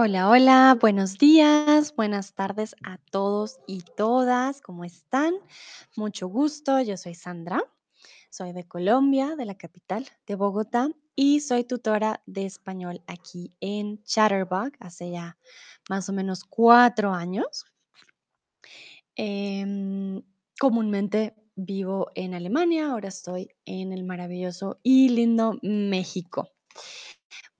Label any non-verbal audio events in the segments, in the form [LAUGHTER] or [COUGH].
Hola, hola, buenos días, buenas tardes a todos y todas, ¿cómo están? Mucho gusto, yo soy Sandra, soy de Colombia, de la capital de Bogotá, y soy tutora de español aquí en Chatterbug hace ya más o menos cuatro años. Em, comúnmente vivo en Alemania, ahora estoy en el maravilloso y lindo México.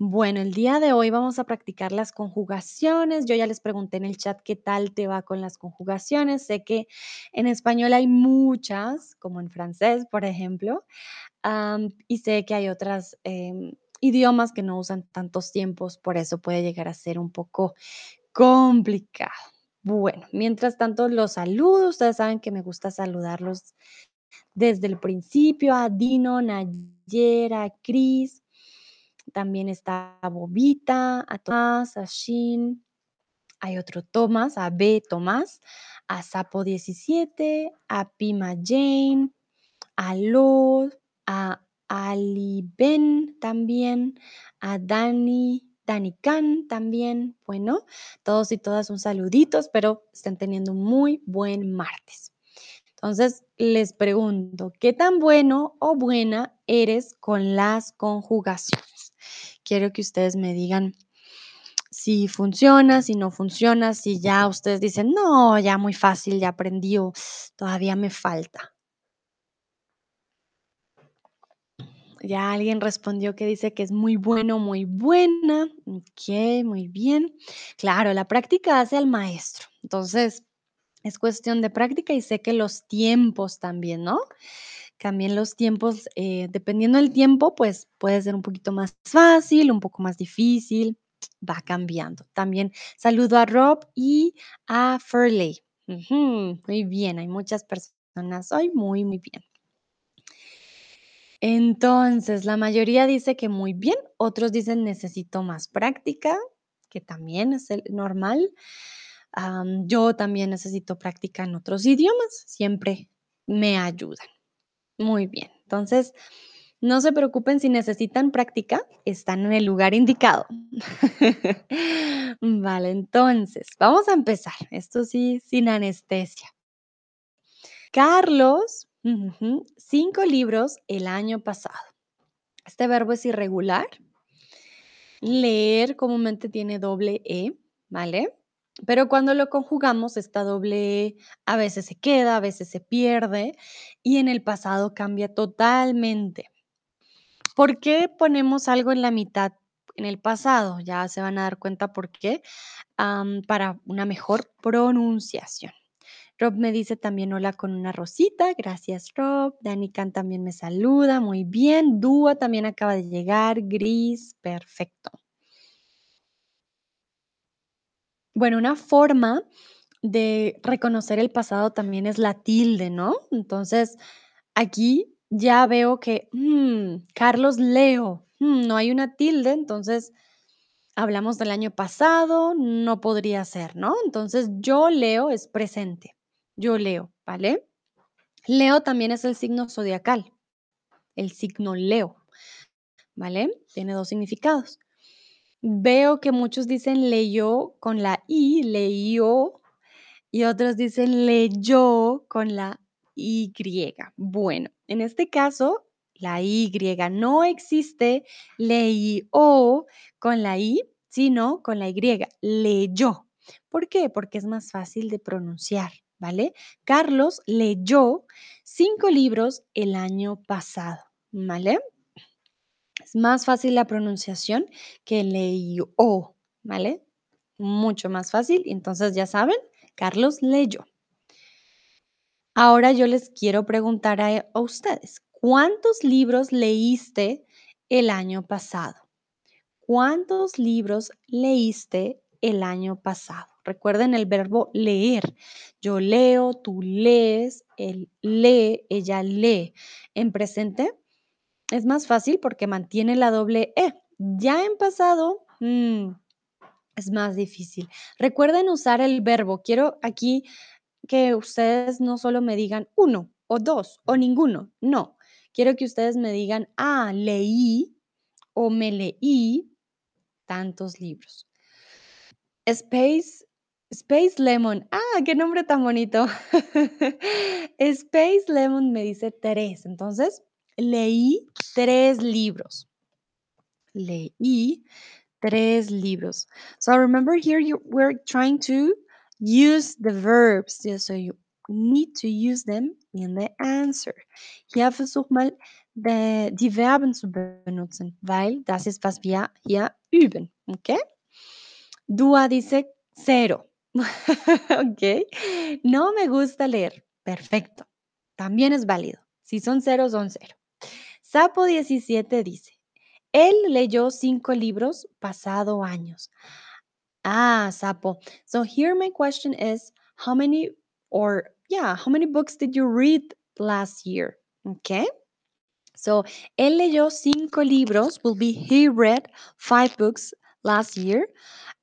Bueno, el día de hoy vamos a practicar las conjugaciones. Yo ya les pregunté en el chat qué tal te va con las conjugaciones. Sé que en español hay muchas, como en francés, por ejemplo, y sé que hay otros idiomas que no usan tantos tiempos, por eso puede llegar a ser un poco complicado. Bueno, mientras tanto los saludo. Ustedes saben que me gusta saludarlos desde el principio a Dino, Nayera, Cris. También está a Bobita, a Tomás, a Shin. Hay otro Tomás, a B. Tomás, a Sapo 17, a Pima Jane, a Lord, a Ali Ben también, a Dani, Dani Khan también. Bueno, todos y todas un saludito, espero estén teniendo un muy buen martes. Entonces, les pregunto, ¿qué tan bueno o buena eres con las conjugaciones? Quiero que ustedes me digan si funciona, si no funciona, si ya ustedes dicen, no, ya muy fácil, ya aprendí o todavía me falta. Ya alguien respondió que dice que es muy bueno, muy buena. Ok, muy bien. Claro, la práctica hace al maestro. Entonces, es cuestión de práctica y sé que los tiempos también, ¿no? También los tiempos, eh, dependiendo del tiempo, pues puede ser un poquito más fácil, un poco más difícil, va cambiando. También saludo a Rob y a Furley. Muy bien, hay muchas personas hoy, muy, muy bien. Entonces, la mayoría dice que muy bien, otros dicen necesito más práctica, que también es normal. Yo también necesito práctica en otros idiomas, siempre me ayudan. Muy bien, entonces no se preocupen si necesitan práctica, están en el lugar indicado. [LAUGHS] Vale, entonces vamos a empezar. Esto sí, sin anestesia. Carlos, cinco libros el año pasado. Este verbo es irregular. Leer comúnmente tiene doble E, ¿vale? Pero cuando lo conjugamos, esta doble E a veces se queda, a veces se pierde y en el pasado cambia totalmente. ¿Por qué ponemos algo en la mitad en el pasado? Ya se van a dar cuenta por qué, para una mejor pronunciación. Rob me dice también hola con una rosita. Gracias, Rob. Dani Khan también me saluda. Muy bien. Dúa también acaba de llegar. Gris. Perfecto. Bueno, una forma de reconocer el pasado también es la tilde, ¿no? Entonces, aquí ya veo que, mm, Carlos Leo, mm, no hay una tilde, entonces hablamos del año pasado, no podría ser, ¿no? Entonces, yo leo es presente. Yo leo, ¿vale? Leo también es el signo zodiacal, el signo Leo, ¿vale? Tiene dos significados. Veo que muchos dicen leyó con la I, leyó, y otros dicen leyó con la Y. Bueno, en este caso, la Y no existe leyó con la I, sino con la Y, leyó. ¿Por qué? Porque es más fácil de pronunciar, ¿vale? Carlos leyó cinco libros el año pasado, ¿vale? Es más fácil la pronunciación que leyó, ¿vale? Mucho más fácil. Entonces, ya saben, Carlos leyó. Ahora yo les quiero preguntar a, a ustedes, ¿cuántos libros leíste el año pasado? ¿Cuántos libros leíste el año pasado? Recuerden el verbo leer. Yo leo, tú lees, él lee, ella lee. En presente es más fácil porque mantiene la doble E. Ya en pasado mm, es más difícil. Recuerden usar el verbo. Quiero aquí que ustedes no solo me digan uno o dos o ninguno. No. Quiero que ustedes me digan, ah, leí o me leí tantos libros. Space Space Lemon. Ah, qué nombre tan bonito. [LAUGHS] Space Lemon me dice 3. Entonces, leí 3 libros. Leí 3 libros. So remember here you we're trying to use the verbs. So you need to use them in the answer. Hier versuch mal de, die Verben zu benutzen, weil das ist, was wir hier üben. Okay? Dua dice cero. [LAUGHS] ok. No me gusta leer. Perfecto. También es válido. Si son cero, son cero. Sapo 17 dice, él leyó cinco libros pasado años. Ah, Sapo. So here my question is, how many or yeah, how many books did you read last year? Okay. So, él leyó cinco libros, will be he read five books last year.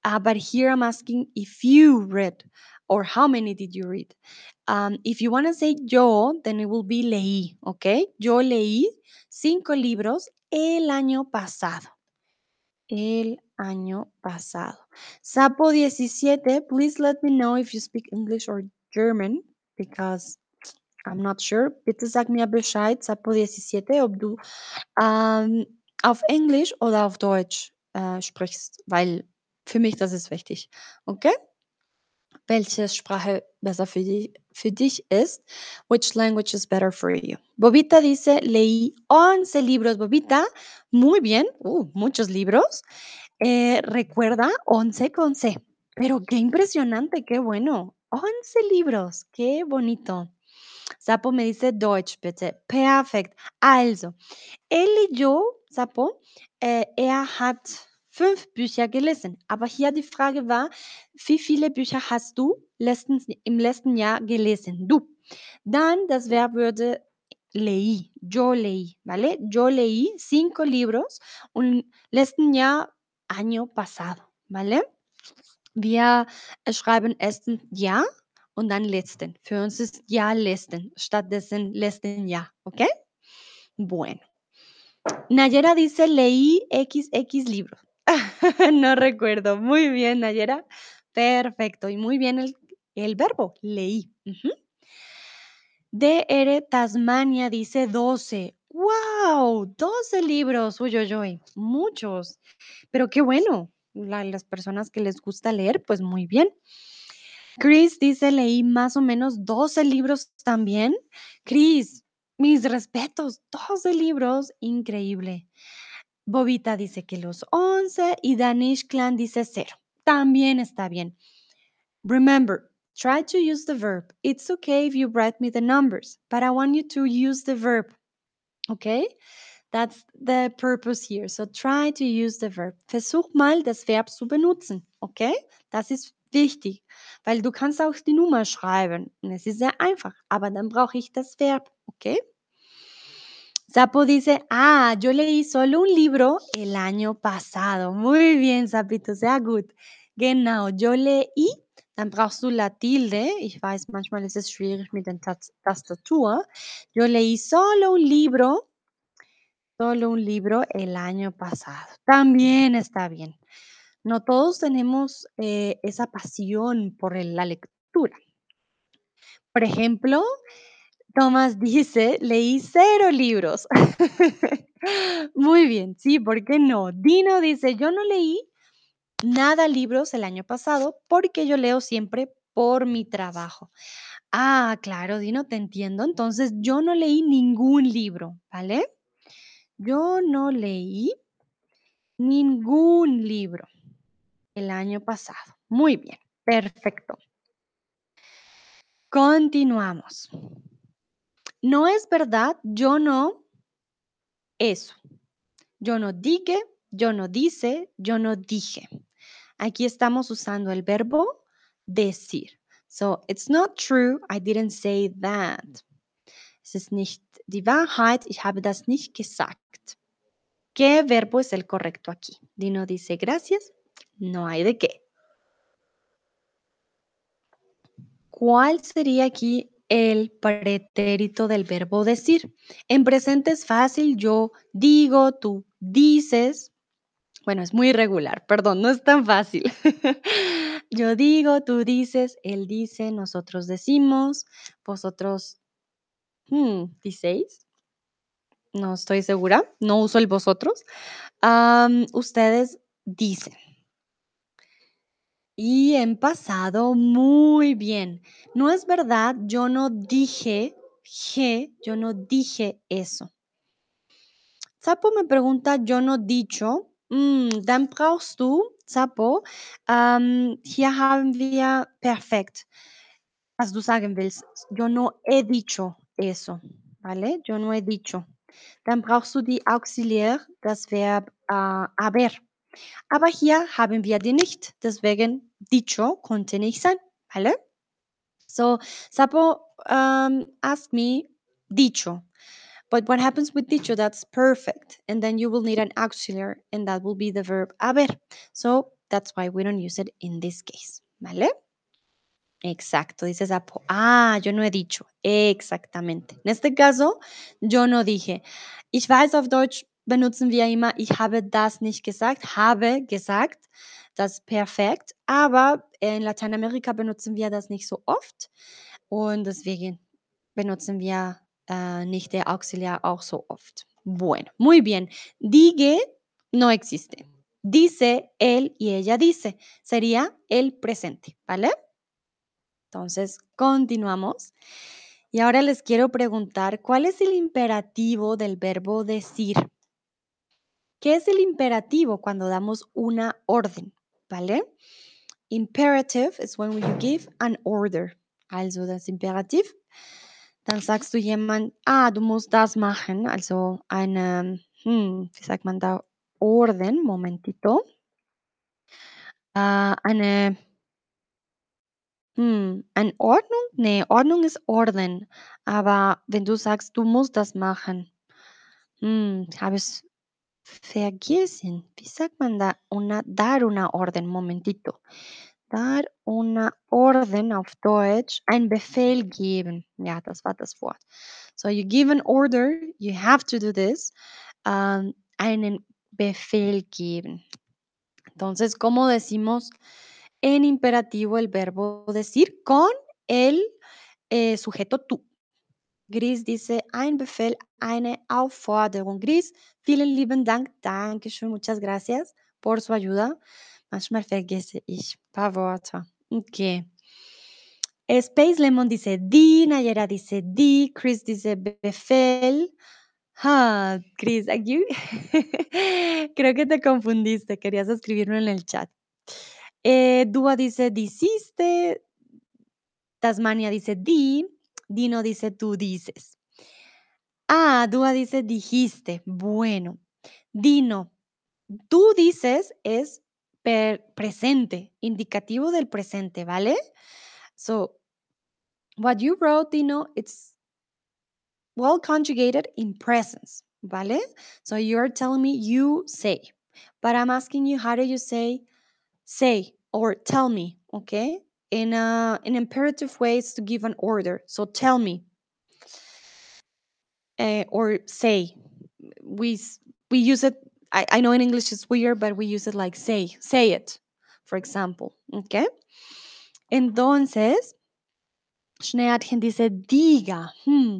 Uh, but here I'm asking if you read or how many did you read. Um, if you want to say yo, then it will be leí, okay? Yo leí cinco libros el año pasado. El año pasado. Sapo 17, please let me know if you speak English or German because I'm not sure. Bitte sag mir Bescheid, Sapo 17, ob du ähm, auf Englisch oder auf Deutsch äh, sprichst, weil für mich das ist wichtig. Okay? Welche Sprache besser für, di für dich ist? Which language is better for you? Bobita dice, leí 11 libros. Bobita, muy bien. Uh, muchos libros. Eh, recuerda 11 con C. Pero qué impresionante, qué bueno. 11 libros, qué bonito. Sapo me dice Deutsch, bitte. Perfekt. Also, er leyó, Sapo, äh, er hat fünf Bücher gelesen. Aber hier die Frage war, wie viele Bücher hast du letzten, im letzten Jahr gelesen? Du. Dann das Verb würde leí, yo leí, ¿vale? Yo leí cinco libros un letzten Jahr, año pasado, ¿vale? Wir schreiben erstens ja und dann letzten. Für uns ist ja letzten, stattdessen letzten Jahr, ¿ok? Bueno. Nayera dice, leí XX libros. [LAUGHS] no recuerdo. Muy bien, Nayera. Perfecto. Y muy bien el, el verbo, leí. Ujú. DR Tasmania dice 12. ¡Wow! 12 libros. Uy, uy. Muchos. Pero qué bueno. La- las personas que les gusta leer, pues muy bien. Chris dice, leí más o menos 12 libros también. Chris, mis respetos, 12 libros, increíble. Bobita dice que los 11 y Danish Clan dice 0. También está bien. Remember, try to use the verb. It's okay if you write me the numbers, but I want you to use the verb. Okay? That's the purpose here. So try to use the verb. Versuch mal, das Verb zu benutzen. Okay? Das ist wichtig, weil du kannst auch die Nummer schreiben. Und es ist sehr einfach, aber dann brauche ich das Verb. Okay? Sapo dice, ah, yo leí solo un libro el año pasado. Muy bien, Sapito, sehr gut. Genau, yo leí, dann brauchst du la tilde. Ich weiß, manchmal ist es schwierig mit der Tastatur. Yo leí solo un libro, solo un libro el año pasado. También está bien. No todos tenemos eh, esa pasión por la lectura. Por ejemplo, Tomás dice, leí cero libros. [LAUGHS] Muy bien, sí, ¿por qué no? Dino dice, yo no leí nada libros el año pasado porque yo leo siempre por mi trabajo. Ah, claro, Dino, te entiendo. Entonces, yo no leí ningún libro, ¿vale? Yo no leí ningún libro el año pasado. Muy bien, perfecto. Continuamos. No es verdad, yo no eso. Yo no dije, yo no dice, yo no dije. Aquí estamos usando el verbo decir. So, it's not true, I didn't say that. Es ist nicht die Wahrheit, ich habe das nicht gesagt. ¿Qué verbo es el correcto aquí? Dino dice gracias, no hay de qué. ¿Cuál sería aquí el pretérito del verbo decir? En presente es fácil, yo digo, tú dices. Bueno, es muy irregular, perdón, no es tan fácil. [LAUGHS] Yo digo, tú dices, él dice, nosotros decimos, vosotros, mm, ¿diceis? No estoy segura, no uso el vosotros. Ustedes dicen. Y en pasado, muy bien. No es verdad, yo no dije je, yo no dije eso. Sapo me pregunta, yo no dicho. Mm, dann brauchst du, Sapo, ähm, hier haben wir perfekt, was du sagen willst. Yo no he dicho eso, ¿vale? Yo no he dicho. Dann brauchst du die Auxiliar, das Verb äh, haber. Aber hier haben wir die nicht. Deswegen dicho konnte nicht sein, ¿vale? So, Sapo um, asked me dicho. But what happens with dicho? That's perfect. And then you will need an auxiliary, and that will be the verb haber. So that's why we don't use it in this case. ¿Vale? Exacto, dice Sapo. Ah, yo no he dicho. Exactamente. En este caso, yo no dije. Ich weiß, auf Deutsch benutzen wir immer, ich habe das nicht gesagt, habe gesagt. Das ist perfekt. Aber in Lateinamerika benutzen wir das nicht so oft. Und deswegen benutzen wir äh, nicht der Auxiliar auch so oft. Bueno, muy bien. Digue no existe. Dice él y ella dice. Sería el presente, ¿vale? Entonces, continuamos. Y ahora les quiero preguntar, ¿cuál es el imperativo del verbo decir? ¿Qué es el imperativo cuando damos una orden? ¿Vale? Imperative is when you give an order. Also das Imperativ. Dann sagst du jemand, ah, du musst das machen. Also eine, hm, wie sagt man Orden, momentito. Äh, eine Hm, eine Ordnung? Ne, Ordnung ist Orden. Aber wenn du sagst, du musst das machen, hm, habe ich's vergessen. Wie sagt man da? Una dar una Orden, momentito. Dar una Orden auf Deutsch, ein Befehl geben. Ja, das war das Wort. So you give an order, you have to do this. Ähm, einen Befehl geben. Entonces, ¿cómo decimos en imperativo el verbo decir con el eh, sujeto tú? Gris dice, ein Befehl, eine Aufforderung. Gris, vielen lieben Dank. Dankeschön, muchas gracias por su ayuda. Manchmal vergesse ich ein paar Wörter. Okay. Space Lemon dice die, Nayera dice die, Chris dice Befehl. Ah, Chris, aquí [LAUGHS] creo que te confundiste, querías escribirlo en el chat. Eh, Dúa dice diciste, Tasmania dice di, Dino dice tú dices. Ah, Dúa dice dijiste. Bueno, Dino, tú dices es per- presente, indicativo del presente, ¿vale? So, what you wrote, Dino, it's well conjugated in presence, ¿vale? So you're telling me you say, but I'm asking you how do you say say or tell me, okay? In a in imperative ways to give an order. So tell me uh, or say. We we use it. I, I know in English it's weird, but we use it like say, say it, for example, okay? Entonces, Schneeadchen dice diga. Hmm.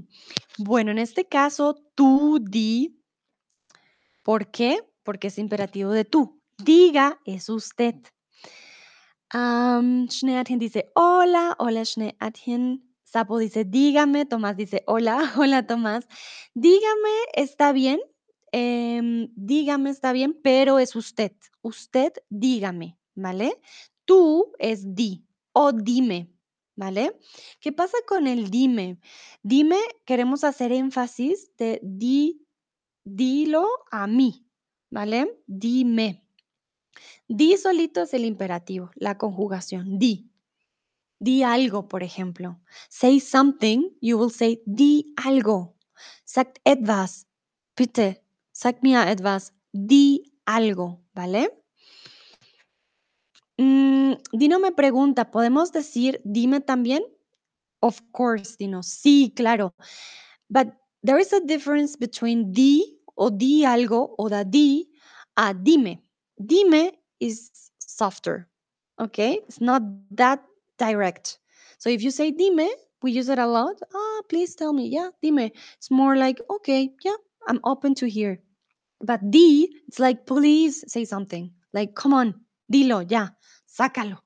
Bueno, en este caso, tú di. ¿Por qué? Porque es imperativo de tú. Diga es usted. Am, Schneeadchen dice hola, hola Schneeadchen. Sapo dice dígame, Tomás dice hola, [LAUGHS] hola Tomás. Dígame está bien, em, dígame está bien, pero es usted. Usted dígame, ¿vale? Tú es di o dime, ¿vale? ¿Qué pasa con el dime? Dime, queremos hacer énfasis de di, dilo a mí, ¿vale? Dime. Di solito es el imperativo, la conjugación, di. Di algo, por ejemplo. Say something, you will say di algo. Sagt etwas. Bitte, sag mir etwas. Di algo, ¿vale? Mm, Dino me pregunta, ¿podemos decir dime también? Of course, Dino. Sí, claro. But there is a difference between di o di algo o da di a dime. Dime is softer. Okay, it's not that direct. So if you say dime, we use it a lot. Ah, please tell me. Yeah, dime. It's more like, okay, yeah, I'm open to hear. But di, it's like, please say something. Like, come on, dilo, yeah, sácalo.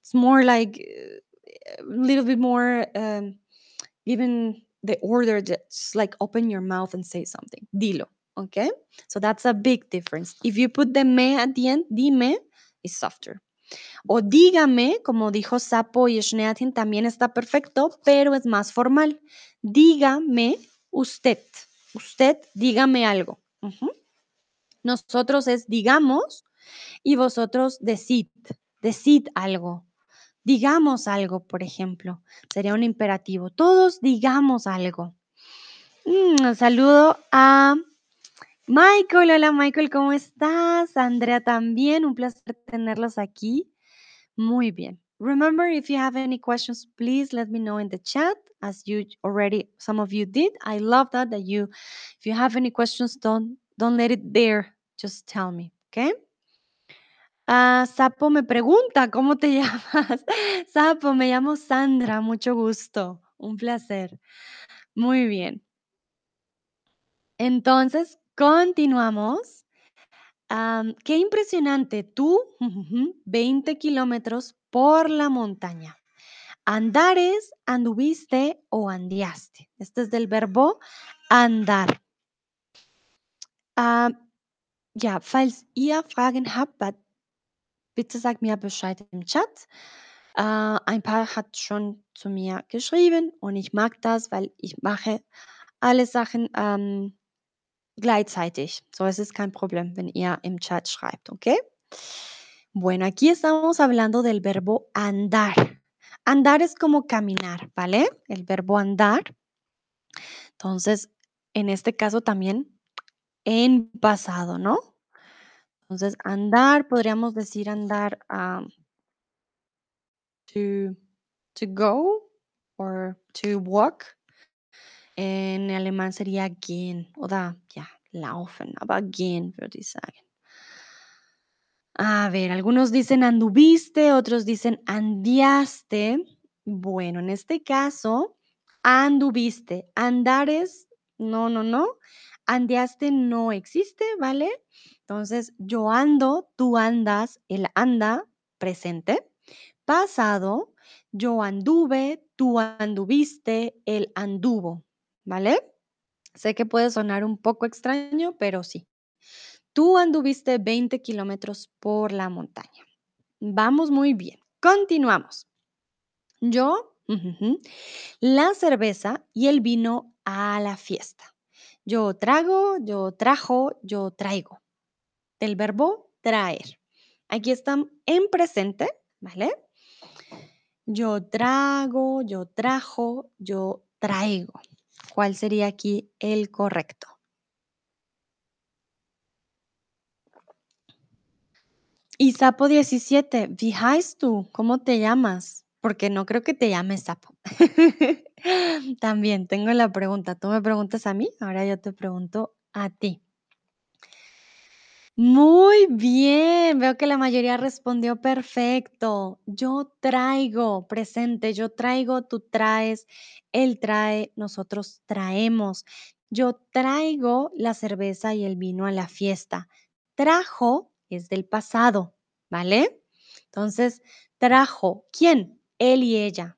It's more like uh, a little bit more um, given the order that's like open your mouth and say something. Dilo. Okay? So that's a big difference. If you put the me at the end, dime is softer. O dígame, como dijo Sapo y Schneatin, también está perfecto, pero es más formal. Dígame usted. Usted, dígame algo. Nosotros es digamos y vosotros decid. Decid algo. Digamos algo, por ejemplo. Sería un imperativo. Todos digamos algo. Mm, saludo a Michael. Hola Michael, ¿cómo estás? Andrea también. Un placer tenerlos aquí. Muy bien. Remember, if you have any questions, please let me know in the chat, as you already some of you did. I love that that you, if you have any questions, don't don't let it there. Just tell me, okay? Ah, Sapo me pregunta, ¿cómo te [LAUGHS] llamas? Sapo, me llamo Sandra, mucho gusto, un placer. Muy bien. Entonces, continuamos. Am, qué impresionante, tú, ujujú, 20 kilómetros por la montaña. Andares, anduviste o andiaste. Este es del verbo andar. Ah, ja, falls ihr Fragen habt, bitte sagt mir Bescheid im Chat. Äh, ein paar hat schon zu mir geschrieben und ich mag das, weil ich mache alle Sachen gleichzeitig. So es ist kein Problem, wenn ihr im Chat schreibt, ¿ok? Bueno, aquí estamos hablando del verbo andar. Andar es como caminar, ¿vale? El verbo andar. Entonces, en este caso también en pasado, ¿no? Entonces, andar, podríamos decir andar um, to, to go or to walk. En alemán sería gehen oder ja, laufen, aber gehen würde ich sagen. A ver, algunos dicen anduviste, otros dicen andiaste. Bueno, en este caso, anduviste. Andares, no, no, no. Andiaste no existe, ¿vale? Entonces, yo ando, tú andas, él anda, presente. Pasado, yo anduve, tú anduviste, él anduvo, ¿vale? Sé que puede sonar un poco extraño, pero sí. Tú anduviste 20 kilómetros por la montaña. Vamos muy bien. Continuamos. Yo, la cerveza y el vino a la fiesta. Yo trago, yo trajo, yo traigo. Del verbo traer. Aquí están en presente, ¿vale? Yo trago, yo trajo, yo traigo. ¿Cuál sería aquí el correcto? Y Sapo 17, wie heißt du? ¿Cómo te llamas? Porque no creo que te llames Sapo. [LAUGHS] También tengo la pregunta. Tú me preguntas a mí, ahora yo te pregunto a ti. Muy bien, veo que la mayoría respondió perfecto. Yo traigo, presente, yo traigo, tú traes, él trae, nosotros traemos. Yo traigo la cerveza y el vino a la fiesta. Trajo es del pasado, ¿vale? Entonces, trajo, ¿quién? Él y ella.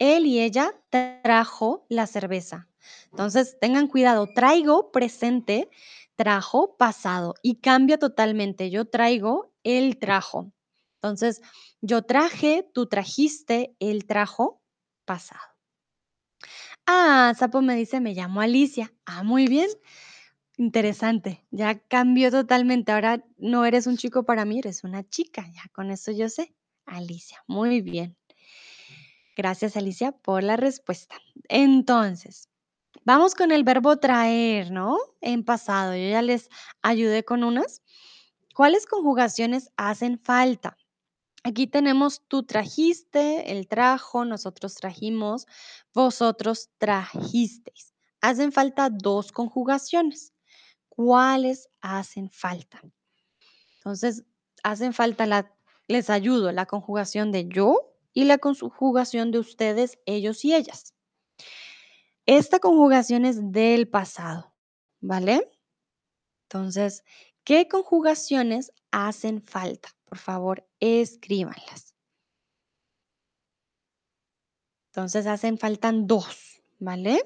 Él y ella trajo la cerveza. Entonces, tengan cuidado, traigo presente, trajo pasado y cambia totalmente. Yo traigo, él trajo. Entonces, yo traje, tú trajiste, él trajo pasado. Ah, Sapo me dice, me llamo Alicia. Ah, muy bien. Interesante. Ya cambió totalmente. Ahora no eres un chico para mí, eres una chica. Ya con eso yo sé. Alicia, muy bien. Gracias, Alicia, por la respuesta. Entonces, vamos con el verbo traer, ¿no? En pasado. Yo ya les ayudé con unas. ¿Cuáles conjugaciones hacen falta? Aquí tenemos tú trajiste, él trajo, nosotros trajimos, vosotros trajisteis. Hacen falta dos conjugaciones. ¿Cuáles hacen falta? Entonces, hacen falta la, les ayudo, la conjugación de yo y la conjugación de ustedes, ellos y ellas. Esta conjugación es del pasado, ¿vale? Entonces, ¿qué conjugaciones hacen falta? Por favor, escríbanlas. Entonces, hacen faltan dos, ¿vale?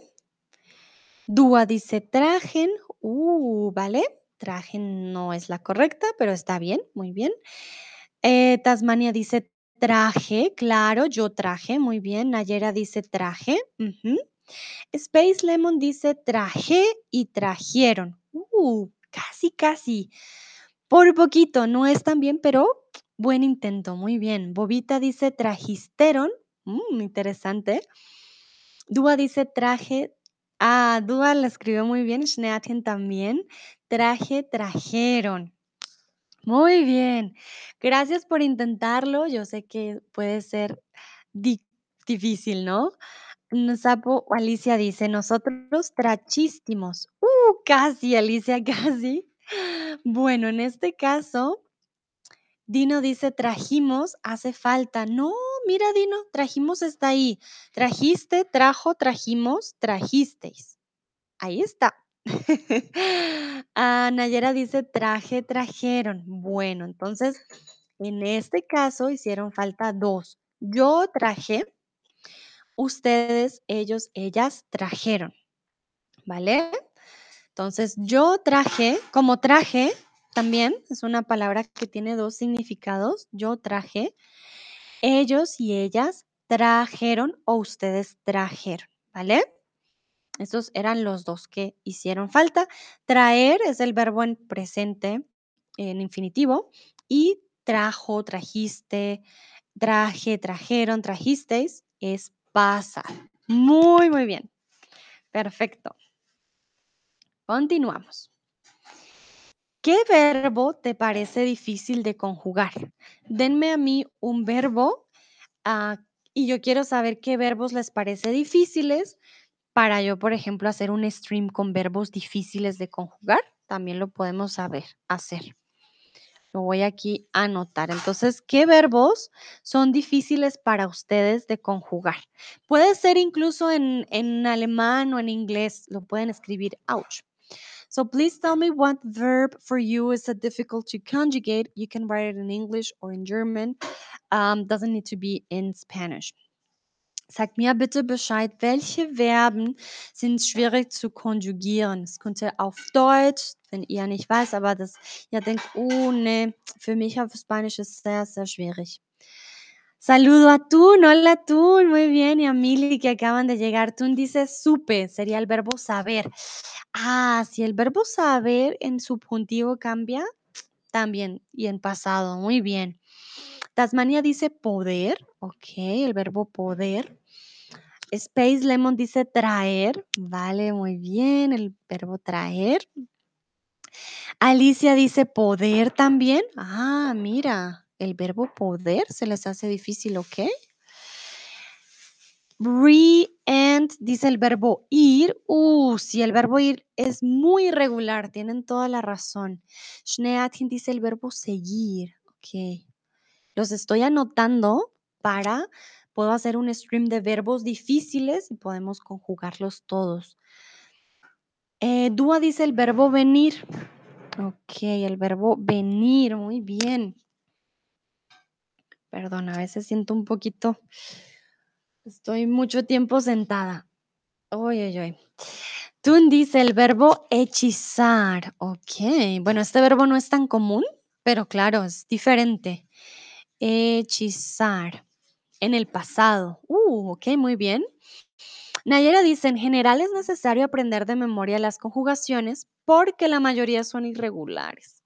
Dúa dice trajen, uh, ¿vale? Trajen no es la correcta, pero está bien, muy bien. Eh, Tasmania dice traje, claro, yo traje, muy bien. Nayera dice traje. Space Lemon dice traje y trajeron. Uh, casi, casi. Por poquito, no es tan bien, pero buen intento, muy bien. Bobita dice trajisteron. Mm, interesante. Dúa dice traje. Ah, Dúa la escribió muy bien. Schneatien también. Traje, trajeron. Muy bien. Gracias por intentarlo. Yo sé que puede ser di- difícil, ¿no? Sapo, Alicia dice, nosotros trachistimos. Uh, casi, Alicia, [LAUGHS] casi. Bueno, en este caso, Dino dice, trajimos, hace falta. No, mira, Dino, trajimos está ahí. Trajiste, trajo, trajimos, trajisteis. Ahí está. [LAUGHS] Ah, Nayera dice, traje, trajeron. Bueno, entonces, en este caso hicieron falta dos. Yo traje, ustedes, ellos, ellas trajeron, ¿vale? Entonces, yo traje, como traje, también es una palabra que tiene dos significados. Yo traje, ellos y ellas trajeron o ustedes trajeron, ¿vale? Esos eran los dos que hicieron falta. Traer es el verbo en presente, en infinitivo, y trajo, trajiste, traje, trajeron, trajisteis es pasar. Muy, muy bien. Perfecto. Continuamos. ¿Qué verbo te parece difícil de conjugar? Denme a mí un verbo ah, y yo quiero saber qué verbos les parece difíciles para yo, por ejemplo, hacer un stream con verbos difíciles de conjugar. También lo podemos saber hacer. Lo voy aquí a anotar. Entonces, ¿qué verbos son difíciles para ustedes de conjugar? Puede ser incluso en, en alemán o en inglés. Lo pueden escribir. Ouch. So please tell me what verb for you is a difficult to conjugate. You can write it in English or in German. Um, doesn't need to be in Spanish. Sag mir bitte Bescheid, welche Verben sind schwierig zu konjugieren? Es könnte auf Deutsch, wenn ihr nicht weiß, aber das ihr denkt, oh ne, für mich auf Spanisch ist sehr, sehr schwierig. Saludo a Tun, hola Tun, muy bien, y a Mili que acaban de llegar. Tun dice supe, sería el verbo saber. Ah, si el verbo saber en subjuntivo cambia, también, y en pasado, muy bien. Tasmania dice poder, ok, el verbo poder. Space Lemon dice traer, vale, muy bien, el verbo traer. Alicia dice poder también. Ah, mira, el verbo poder se les hace difícil, ¿ok? Re-end dice el verbo ir. Uh, sí, el verbo ir es muy irregular, tienen toda la razón. Schneatin dice el verbo seguir. Ok. Los estoy anotando para, puedo hacer un stream de verbos difíciles y podemos conjugarlos todos. Eh, Dúa dice el verbo venir. Ok, el verbo venir, muy bien. Perdón, a veces siento un poquito, estoy mucho tiempo sentada. Uy, uy, uy. Tun dice el verbo hechizar. Ok, bueno, este verbo no es tan común, pero claro, es diferente. Hechizar. En el pasado. Uh, ok, muy bien. Nayera dice, en general es necesario aprender de memoria las conjugaciones porque la mayoría son irregulares.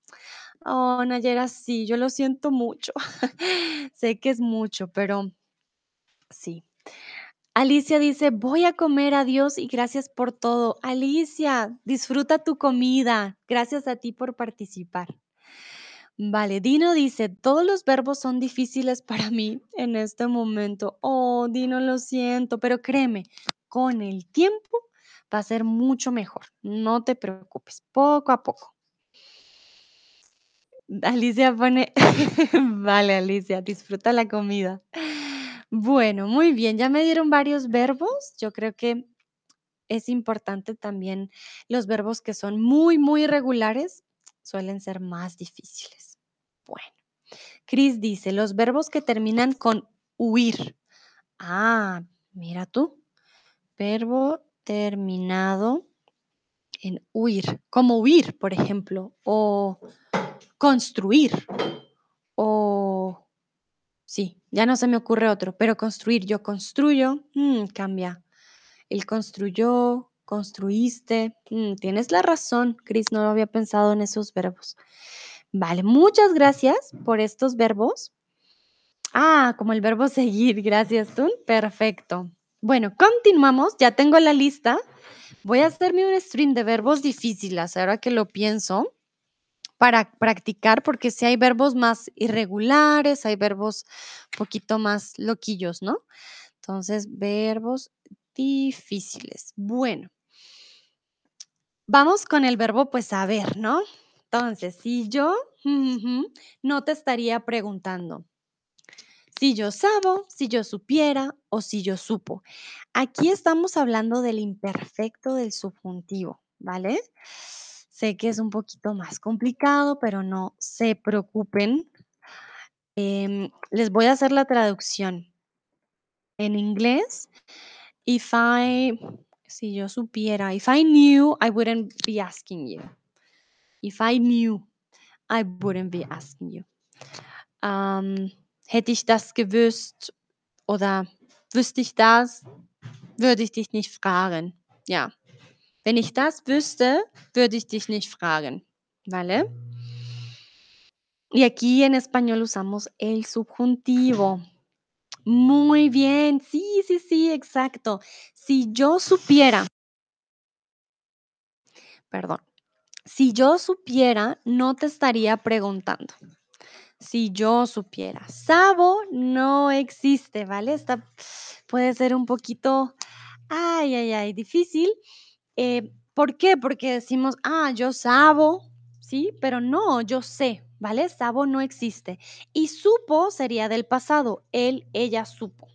Oh, Nayera, sí, yo lo siento mucho. [LAUGHS] sé que es mucho, pero sí. Alicia dice, voy a comer, adiós y gracias por todo. Alicia, disfruta tu comida. Gracias a ti por participar. Vale, Dino dice, todos los verbos son difíciles para mí en este momento. Oh, Dino, lo siento, pero créeme, con el tiempo va a ser mucho mejor. No te preocupes, poco a poco. Alicia pone, [LAUGHS] vale, Alicia, disfruta la comida. Bueno, muy bien, ya me dieron varios verbos. Yo creo que es importante también los verbos que son muy, muy irregulares, suelen ser más difíciles. Bueno, Chris dice, los verbos que terminan con huir. Ah, mira tú, verbo terminado en huir, como huir, por ejemplo, o construir, o sí, ya no se me ocurre otro, pero construir, yo construyo, mm, cambia. Él construyó, construiste, mm, tienes la razón, Cris, no había pensado en esos verbos. Vale, muchas gracias por estos verbos. Ah, como el verbo [LAUGHS] seguir, gracias, tú. Perfecto. Bueno, continuamos, ya tengo la lista. Voy a hacerme un stream de verbos difíciles, ahora que lo pienso, para practicar, porque si hay verbos más irregulares, hay verbos un poquito más loquillos, ¿no? Entonces, verbos difíciles. Bueno, vamos con el verbo, pues saber, ¿no? Entonces, si yo no te estaría preguntando, si yo sabo, si yo supiera o si yo supo. Aquí estamos hablando del imperfecto del subjuntivo, ¿vale? Sé que es un poquito más complicado, pero no se preocupen. Em, les voy a hacer la traducción. En inglés, if I, si yo supiera, if I knew, I wouldn't be asking you. If I knew, I wouldn't be asking you. Ähm, hätte ich das gewusst oder wüsste ich das, würde ich dich nicht fragen. Ja. Wenn ich das wüsste, würde ich dich nicht fragen. ¿Vale? Y aquí en español usamos el subjuntivo. Muy bien, sí, sí, sí, exacto. Si yo supiera, perdón, si yo supiera, no te estaría preguntando. Si yo supiera, sabo no existe, ¿vale? Esta puede ser un poquito, ay, ay, ay, difícil. Eh, ¿Por qué? Porque decimos, ah, yo sabo, ¿sí? Pero no, yo sé, ¿vale? Sabo no existe. Y supo sería del pasado, él, ella supo.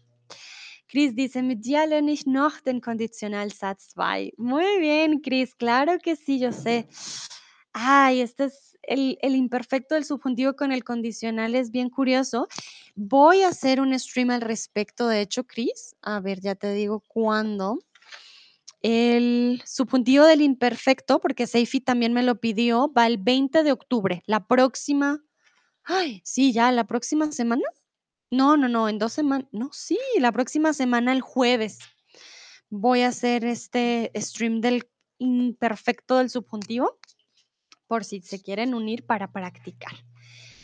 Chris dice, mit dir lerne ich noch den Konditionalsatz 2. Muy bien, Chris, claro que sí, yo sé. Ay, este es el, el, imperfecto del subjuntivo con el condicional, es bien curioso. Voy a hacer un stream al respecto, de hecho, Chris. A ver, ya te digo cuándo. El subjuntivo del imperfecto, porque Seifi también me lo pidió, va el 20 de octubre, la próxima. Ay, sí, ya, la próxima semana. No, no, no, en dos semanas. No, sí, la próxima semana, el jueves, voy a hacer este stream del imperfecto del subjuntivo, por si se quieren unir para practicar.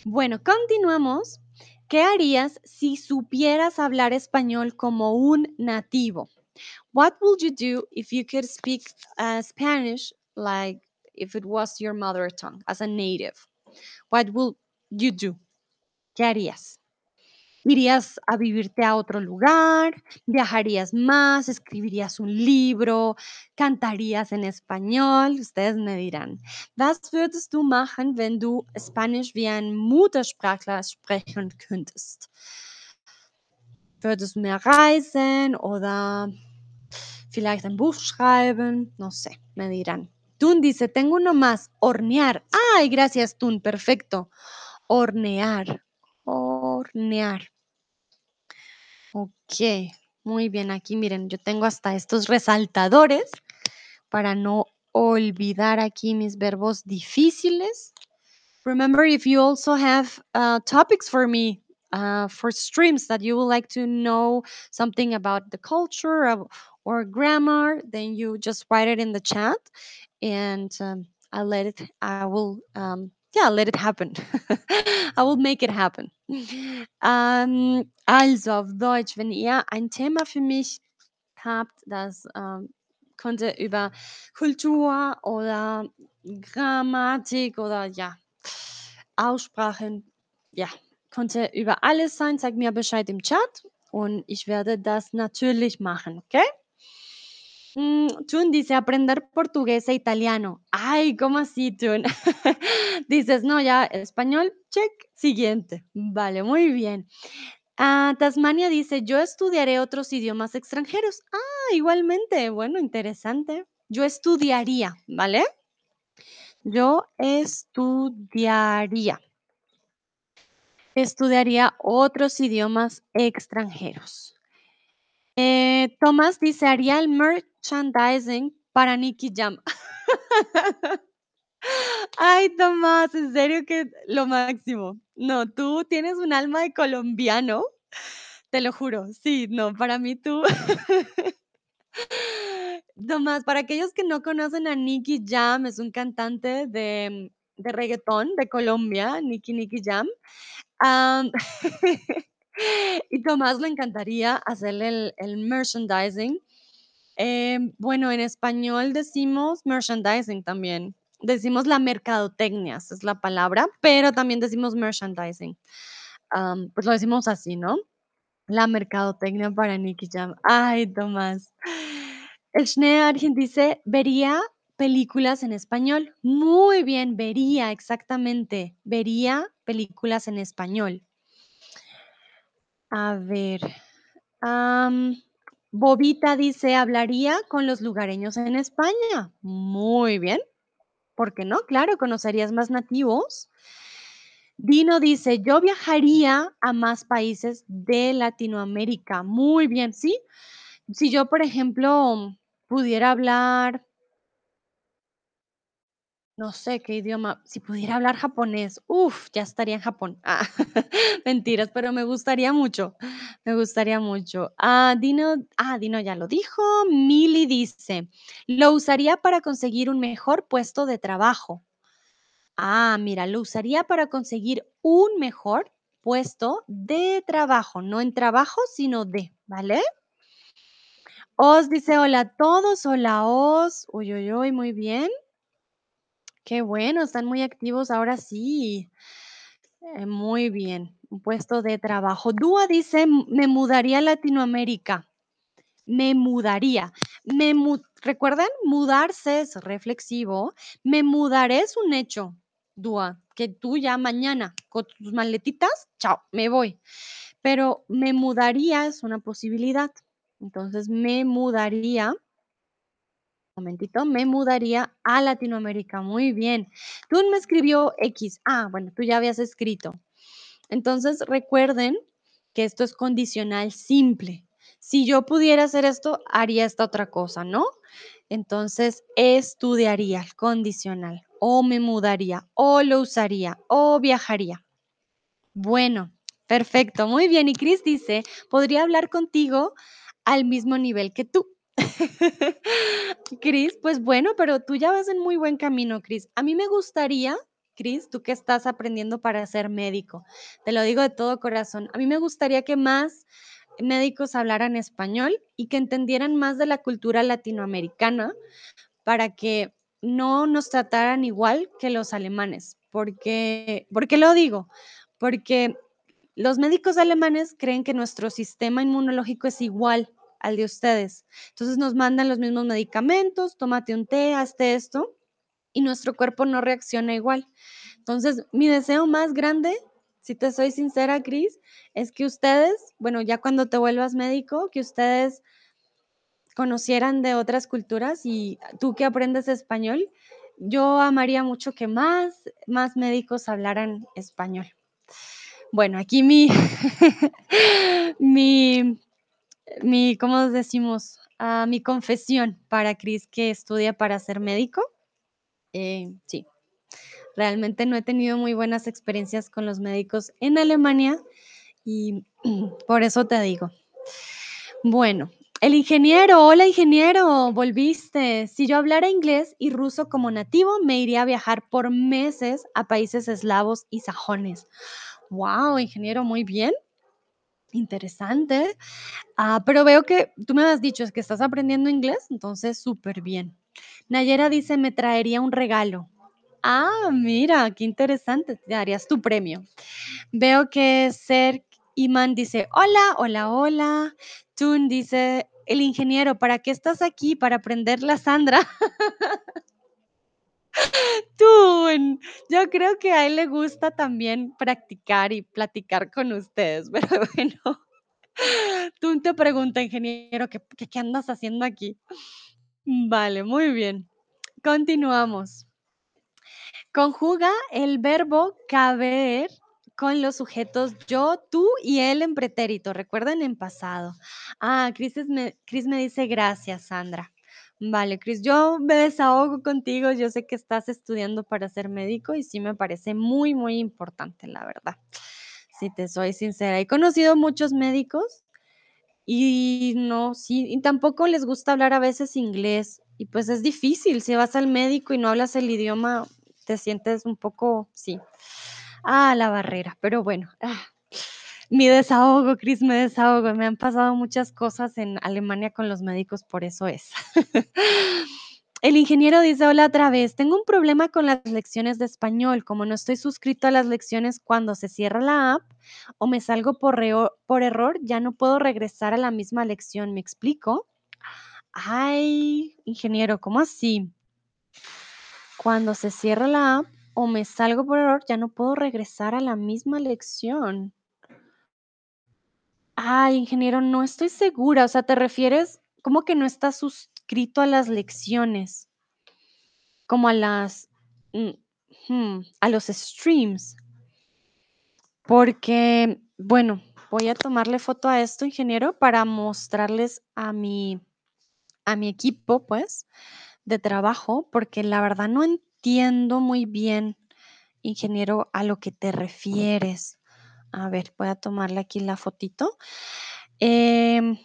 Bueno, continuamos. ¿Qué harías si supieras hablar español como un nativo? What would you do if you could speak uh, Spanish like if it was your mother tongue as a native? What would you do? ¿Qué harías? ¿Irías a vivirte a otro lugar? ¿Viajarías más? ¿Escribirías un libro? ¿Cantarías en español? Ustedes me dirán. Was würdest du machen, wenn du Spanisch wie ein Muttersprachler sprechen könntest? Würdest du mehr reisen oder vielleicht ein Buch schreiben? No sé, me dirán. Tun dice, tengo uno más, hornear. Ay, gracias, Tun, perfecto. Hornear hornear. Ok, muy bien. Aquí miren, yo tengo hasta estos resaltadores para no olvidar aquí mis verbos difíciles. Remember, if you also have uh, topics for me uh, for streams that you would like to know something about the culture or, or grammar, then you just write it in the chat and um, I'll let it, I will um, ja, let it happen. [LAUGHS] I will make it happen. Ähm, also auf Deutsch, wenn ihr ein Thema für mich habt, das ähm, könnte über Kultur oder Grammatik oder ja, Aussprachen, ja, könnte über alles sein. Zeigt mir Bescheid im Chat und ich werde das natürlich machen, okay? Mm, Chun dice aprender portugués e italiano. Ay, ¿cómo así, Chun? [LAUGHS] Dices, no, ya, español, check, siguiente. Vale, muy bien. Ah, Tasmania dice, yo estudiaré otros idiomas extranjeros. Ah, igualmente, bueno, interesante. Yo estudiaría, ¿vale? Yo estudiaría. Estudiaría otros idiomas extranjeros. Eh, Tomás dice, haría el merchandising para Nicky Jam. Ay, Tomás, en serio que lo máximo. No, tú tienes un alma de colombiano, te lo juro. Sí, no, para mí tú. Tomás, para aquellos que no conocen a Nicky Jam, es un cantante de, de reggaetón de Colombia, Nicky Nicky Jam. Am, [LAUGHS] y Tomás le encantaría hacerle el merchandising. Em, bueno, en español decimos merchandising también. Decimos la mercadotecnia, es la palabra, pero también decimos merchandising. Pues lo decimos así, ¿no? La mercadotecnia para Nicky Jam. Ay, Tomás. Schnee Argent dice, vería películas en español. Muy bien, vería, exactamente. Vería películas en español. A ver. Bobita dice, hablaría con los lugareños en España. Muy bien. ¿Por qué no? Claro, conocerías más nativos. Dino dice, yo viajaría a más países de Latinoamérica. Muy bien, ¿sí? Si yo, por ejemplo, pudiera hablar, no sé qué idioma, si pudiera hablar japonés, uf, ya estaría en Japón. [LAUGHS] Ah, mentiras, pero me gustaría mucho, me gustaría mucho. Ah, Dino, ah, Dino ya lo dijo. Mili dice, lo usaría para conseguir un mejor puesto de trabajo. Ah, mira, lo usaría para conseguir un mejor puesto de trabajo, no en trabajo, sino de, ¿vale? Os dice, hola a todos, hola Os. Uy, uy, uy, muy bien. Qué bueno, están muy activos ahora sí. Eh, muy bien, un puesto de trabajo. Dúa dice, "M- me mudaría a Latinoamérica. Me mudaría. Me mu- ¿Recuerdan? Mudarse es reflexivo. Me mudaré es un hecho, Dúa, que tú ya mañana con tus maletitas, chao, me voy. Pero me mudaría es una posibilidad. Entonces, me mudaría Momentito, me mudaría a Latinoamérica. Muy bien. Tú me escribió X. Ah, bueno, tú ya habías escrito. Entonces, recuerden que esto es condicional simple. Si yo pudiera hacer esto, haría esta otra cosa, ¿no? Entonces, estudiaría condicional, o me mudaría, o lo usaría, o viajaría. Bueno, perfecto, muy bien. Y Chris dice, podría hablar contigo al mismo nivel que tú. [LAUGHS] Cris, pues bueno, pero tú ya vas en muy buen camino, Cris. A mí me gustaría, Cris, tú que estás aprendiendo para ser médico, te lo digo de todo corazón, a mí me gustaría que más médicos hablaran español y que entendieran más de la cultura latinoamericana para que no nos trataran igual que los alemanes. Porque, ¿por qué lo digo? Porque los médicos alemanes creen que nuestro sistema inmunológico es igual al de ustedes. Entonces nos mandan los mismos medicamentos, tómate un té, hazte esto, y nuestro cuerpo no reacciona igual. Entonces, mi deseo más grande, si te soy sincera, Cris, es que ustedes, bueno, ya cuando te vuelvas médico, que ustedes conocieran de otras culturas y tú que aprendes español, yo amaría mucho que más, más médicos hablaran español. Bueno, aquí mi, [LAUGHS] mi, mi, ¿cómo decimos? Ah, mi confesión para Cris que estudia para ser médico. Eh, sí, realmente no he tenido muy buenas experiencias con los médicos en Alemania y [CLEARS THROAT] por eso te digo. Bueno, el ingeniero, hola ingeniero, volviste. Si yo hablara inglés y ruso como nativo, me iría a viajar por meses a países eslavos y sajones. Wow, ingeniero, muy bien. Interesante. Ah, pero veo que tú me has dicho es que estás aprendiendo inglés, entonces súper bien. Nayera dice, me traería un regalo. Ah, mira, qué interesante, te darías tu premio. Veo que Ser Iman dice, hola, hola, hola. Tun dice, el ingeniero, ¿para qué estás aquí? Para aprenderla, Sandra. [LAUGHS] Tú, en yo creo que a él le gusta también practicar y platicar con ustedes, [LAUGHS] pero bueno. Tú te pregunta, ingeniero, ¿qué qué qué andas haciendo aquí? Vale, muy bien. Continuamos. Conjuga el verbo caber con los sujetos yo, tú y él en pretérito, recuerden en pasado. Ah, Cris me Cris me dice: "Gracias, Sandra". Vale, Cris, yo me desahogo contigo, yo sé que estás estudiando para ser médico y sí me parece muy, muy importante, la verdad, si te soy sincera. He conocido muchos médicos y no, sí, y tampoco les gusta hablar a veces inglés, y pues es difícil, si vas al médico y no hablas el idioma, te sientes un poco, sí, ah, la barrera, pero bueno, ah, mi desahogo, Cris, me desahogo, me han pasado muchas cosas en Alemania con los médicos, por eso es. [LAUGHS] El ingeniero dice: "Hola otra vez, tengo un problema con las lecciones de español, como no estoy suscrito a las lecciones cuando se cierra la app o me salgo por por error, ya no puedo regresar a la misma lección, ¿me explico?". Ay, ingeniero, ¿cómo así? Cuando se cierra la app o me salgo por error, ya no puedo regresar a la misma lección. Ay, ingeniero, no estoy segura, o sea, ¿te refieres cómo que no estás suscrito a las lecciones? Como a las, mm, mm, a los streams. Porque, bueno, voy a tomarle foto a esto, ingeniero, para mostrarles a mi a mi equipo, pues, de trabajo, porque la verdad no entiendo muy bien, ingeniero, a lo que te refieres. A ver, voy a tomarle aquí la fotito. Em,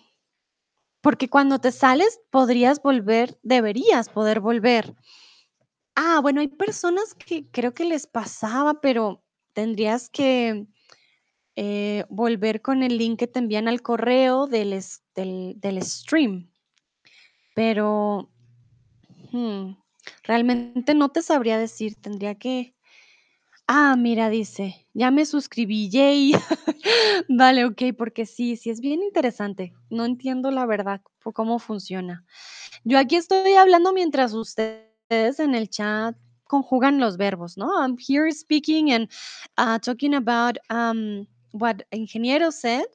porque cuando te sales podrías volver deberías poder volver. Ah, bueno, hay personas que creo que les pasaba, pero tendrías que, eh, volver con el link que te envían al correo del del del stream. Pero, mm, realmente no te sabría decir, tendría que ah, mira, dice: "Ya me suscribí, yay". [LAUGHS] Vale, okey, porque sí, sí es bien interesante. No entiendo la verdad por cómo funciona. Yo aquí estoy hablando mientras ustedes en el chat conjugan los verbos, ¿no? I'm here speaking and, uh, talking about, um, what ingeniero said,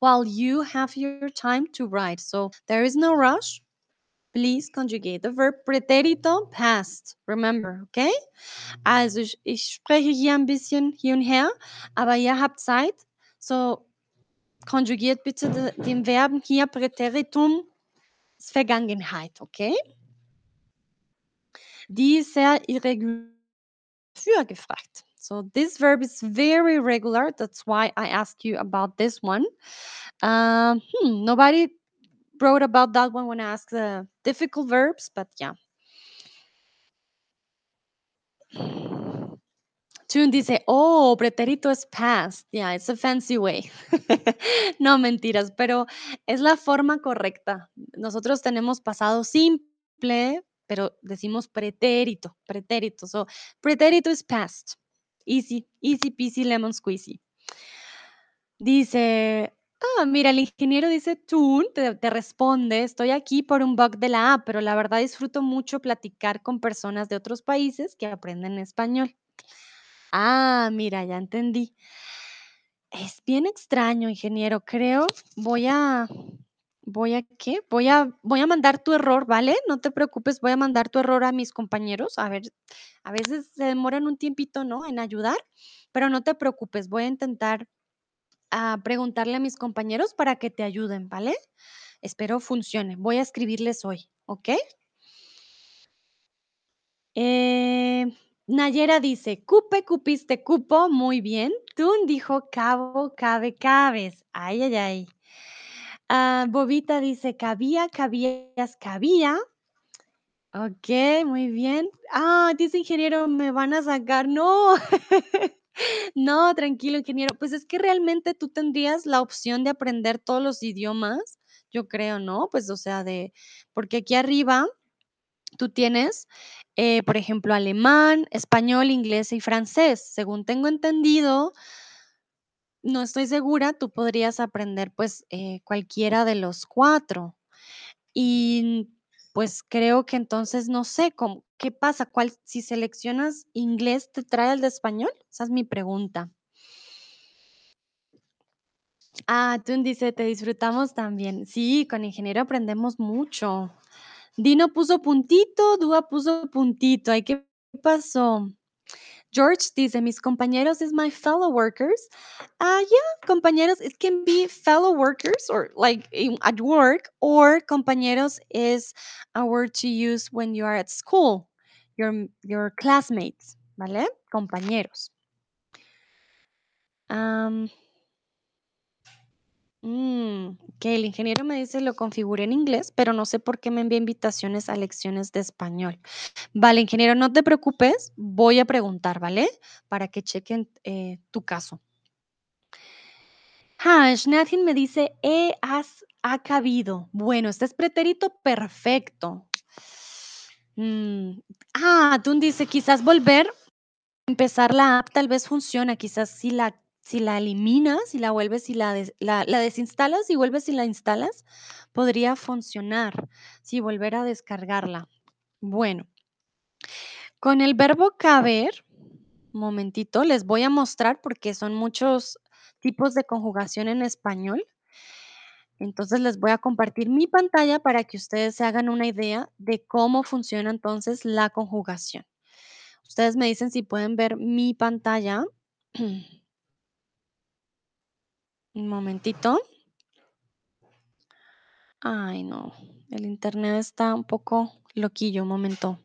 while you have your time to write. So, there is no rush. Please conjugate the verb Präterito past. Remember, okay? Also, ich ich spreche hier ein bisschen hin und her, aber ihr habt Zeit, so konjugiert bitte de den Verben hier Präteritum ist Vergangenheit, okay? Die ist sehr irregü für gefragt. So, this verb is very regular, that's why I asked you about this one. Um, hmm, nobody wrote about that one when I asked the difficult verbs, but yeah. Chun dice: "Oh, pretérito es past. Yeah, it's a fancy way". [LAUGHS] No, mentiras, pero es la forma correcta. Nosotros tenemos pasado simple, pero decimos pretérito, pretérito. So, pretérito is past. Easy, easy peasy lemon squeezy. Dice, ah, mira, el ingeniero dice: te te responde: "Estoy aquí por un bug de la app, pero la verdad disfruto mucho platicar con personas de otros países que aprenden español". Ah, mira, ya entendí. Es bien extraño, ingeniero. Creo voy a ¿voy a qué? Voy a voy a mandar tu error, ¿vale? No te preocupes, voy a mandar tu error a mis compañeros. A ver, a veces se demoran un tiempito, ¿no?, en ayudar, pero no te preocupes, voy a intentar, ah, preguntarle a mis compañeros para que te ayuden, ¿vale? Espero funcione. Voy a escribirles hoy, ¿okey? Eh, Nayera dice: "Cupe, cupiste, cupo". Muy bien. Tun dijo: "Cabo, cabe, cabes". Ay, ay, ay. Ah, Bobita dice: "Cabía, cabías, cabía". Okey, muy bien. Ah, dice ingeniero: "Me van a sacar". No. [LAUGHS] No, tranquilo, ingeniero. Pues es que realmente tú tendrías la opción de aprender todos los idiomas, yo creo, ¿no? Pues, o sea, de porque aquí arriba tú tienes, eh, por ejemplo, alemán, español, inglés y francés. Según tengo entendido no estoy segura, tú podrías aprender, pues, eh, cualquiera de los 4. Y, pues, creo que entonces, no sé, cómo ¿qué pasa? ¿Cuál si seleccionas inglés, te trae el de español? Esa es mi pregunta. Ah, Tun dice: "Te disfrutamos también". Sí, con ingeniero aprendemos mucho. Dino puso puntito, Dúa puso puntito. Ay, ¿qué pasó? George dice: "Mis compañeros is my fellow workers". Ah, yeah, compañeros, it can be fellow workers or like at work, or compañeros is a word to use when you are at school, your your classmates, ¿vale? Compañeros. Am, mm, que el ingeniero me dice: "Lo configuré en inglés, pero no sé por qué me envía invitaciones a lecciones de español". Vale, ingeniero, no te preocupes, voy a preguntar, ¿vale? Para que chequen, eh, tu caso. Ah, Shnathin me dice: "He, has, ha cabido". Bueno, este es pretérito perfecto. Mm, ah, Tun dice: "Quizás volver, empezar la app tal vez funciona, quizás si la si la eliminas, si la vuelves y la des la la desinstalas y vuelves y la instalas, podría funcionar, sí, volver a descargarla". Bueno, con el verbo caber, momentito, les voy a mostrar porque son muchos tipos de conjugación en español. Entonces, les voy a compartir mi pantalla para que ustedes se hagan una idea de cómo funciona entonces la conjugación. Ustedes me dicen si pueden ver mi pantalla. [CLEARS THROAT] Un momentito. Ay, no, el Internet está un poco loquillo, un momento.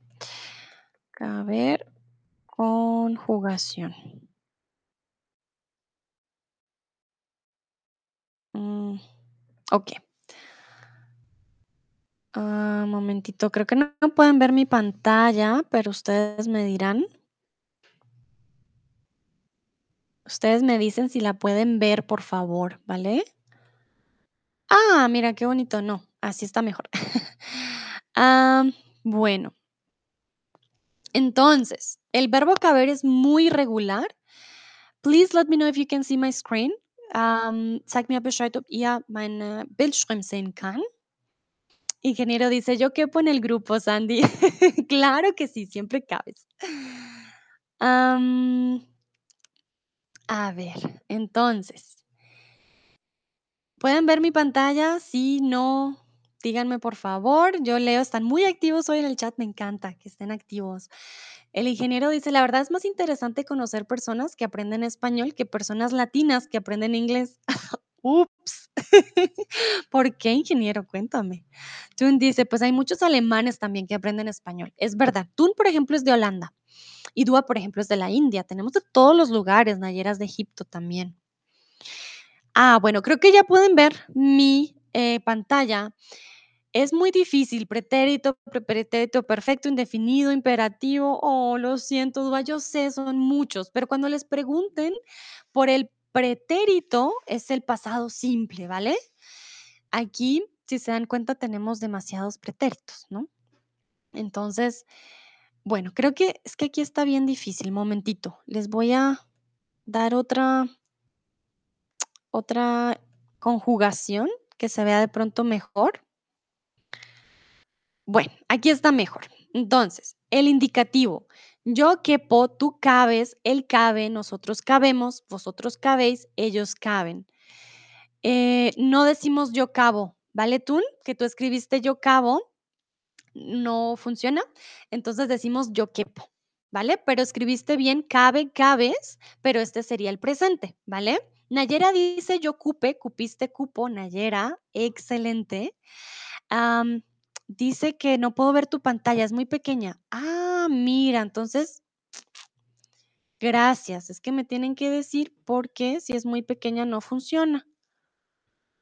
Caber, conjugación. Mm, okey. Ah, momentito, creo que no pueden ver mi pantalla, pero ustedes me dirán. Ustedes me dicen si la pueden ver, por favor, ¿vale? Ah, mira qué bonito, no, así está mejor. Am, [LAUGHS] bueno. Entonces, el verbo caber es muy irregular. Please let me know if you can see my screen. Ähm, zeig mir Bescheid, ob ihr meine Bildschirm sehen kann. Ingeniero dice: "Yo quepo en el grupo, Sandy". [LAUGHS] Claro que sí, siempre cabes. Am, a ver, entonces ¿pueden ver mi pantalla? Sí, no, díganme, por favor. Yo leo, están muy activos hoy en el chat, me encanta que estén activos. El ingeniero dice: "La verdad es más interesante conocer personas que aprenden español que personas latinas que aprenden inglés". [LAUGHS] Ups. [LAUGHS] ¿Por qué, ingeniero? Cuéntame. Tun dice: "Pues hay muchos alemanes también que aprenden español". Es verdad. Tun, por ejemplo, es de Holanda y Dúa, por ejemplo, es de la India. Tenemos de todos los lugares, Nayera es de Egipto también. Ah, bueno, creo que ya pueden ver mi, eh, pantalla. Es muy difícil, pretérito, pre pretérito perfecto, indefinido, imperativo. Oh, lo siento, Dúa, yo sé, son muchos, pero cuando les pregunten por el pretérito, es el pasado simple, ¿vale? Aquí, si se dan cuenta, tenemos demasiados pretéritos, ¿no? Entonces, bueno, creo que es que aquí está bien difícil. Momentito, les voy a dar otra otra conjugación que se vea de pronto mejor. Bueno, aquí está mejor. Entonces, el indicativo, yo quepo, tú cabes, él cabe, nosotros cabemos, vosotros cabéis, ellos caben. Eh, no decimos yo cabo, ¿vale, Tun? Que tú escribiste yo cabo, no funciona, entonces decimos yo quepo, ¿vale? Pero escribiste bien cabe, cabes, pero este sería el presente, ¿vale? Nayera dice yo cupe, cupiste, cupo, Nayera, excelente. Dice que no puedo ver tu pantalla, es muy pequeña. Ah, mira, entonces gracias, es que me tienen que decir porque si es muy pequeña no funciona.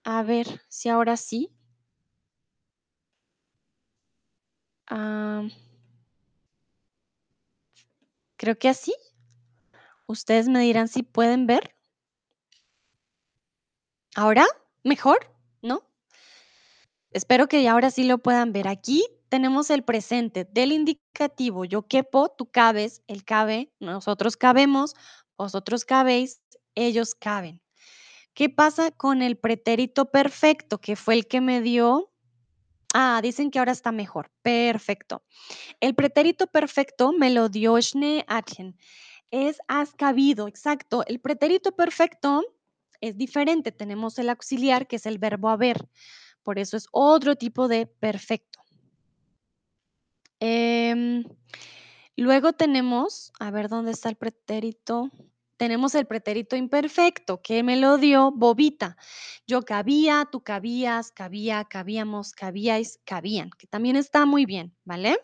A ver si ahora sí. Am. Creo que así. Ustedes me dirán si pueden ver. ¿Ahora? ¿Mejor? Espero que ahora sí lo puedan ver. Aquí tenemos el presente del indicativo. Yo quepo, tú cabes, él cabe, nosotros cabemos, vosotros cabéis, ellos caben. ¿Qué pasa con el pretérito perfecto, que fue el que me dio Ah, dicen que ahora está mejor. Perfecto. El pretérito perfecto me lo dio. Es has cabido, exacto. El pretérito perfecto es diferente. Tenemos el auxiliar, que es el verbo haber. Por eso es otro tipo de perfecto. Em, luego tenemos, a ver dónde está el pretérito. Tenemos el pretérito imperfecto que me lo dio Bobita. Yo cabía, tú cabías, cabía, cabíamos, cabíais, cabían, que también está muy bien, ¿vale?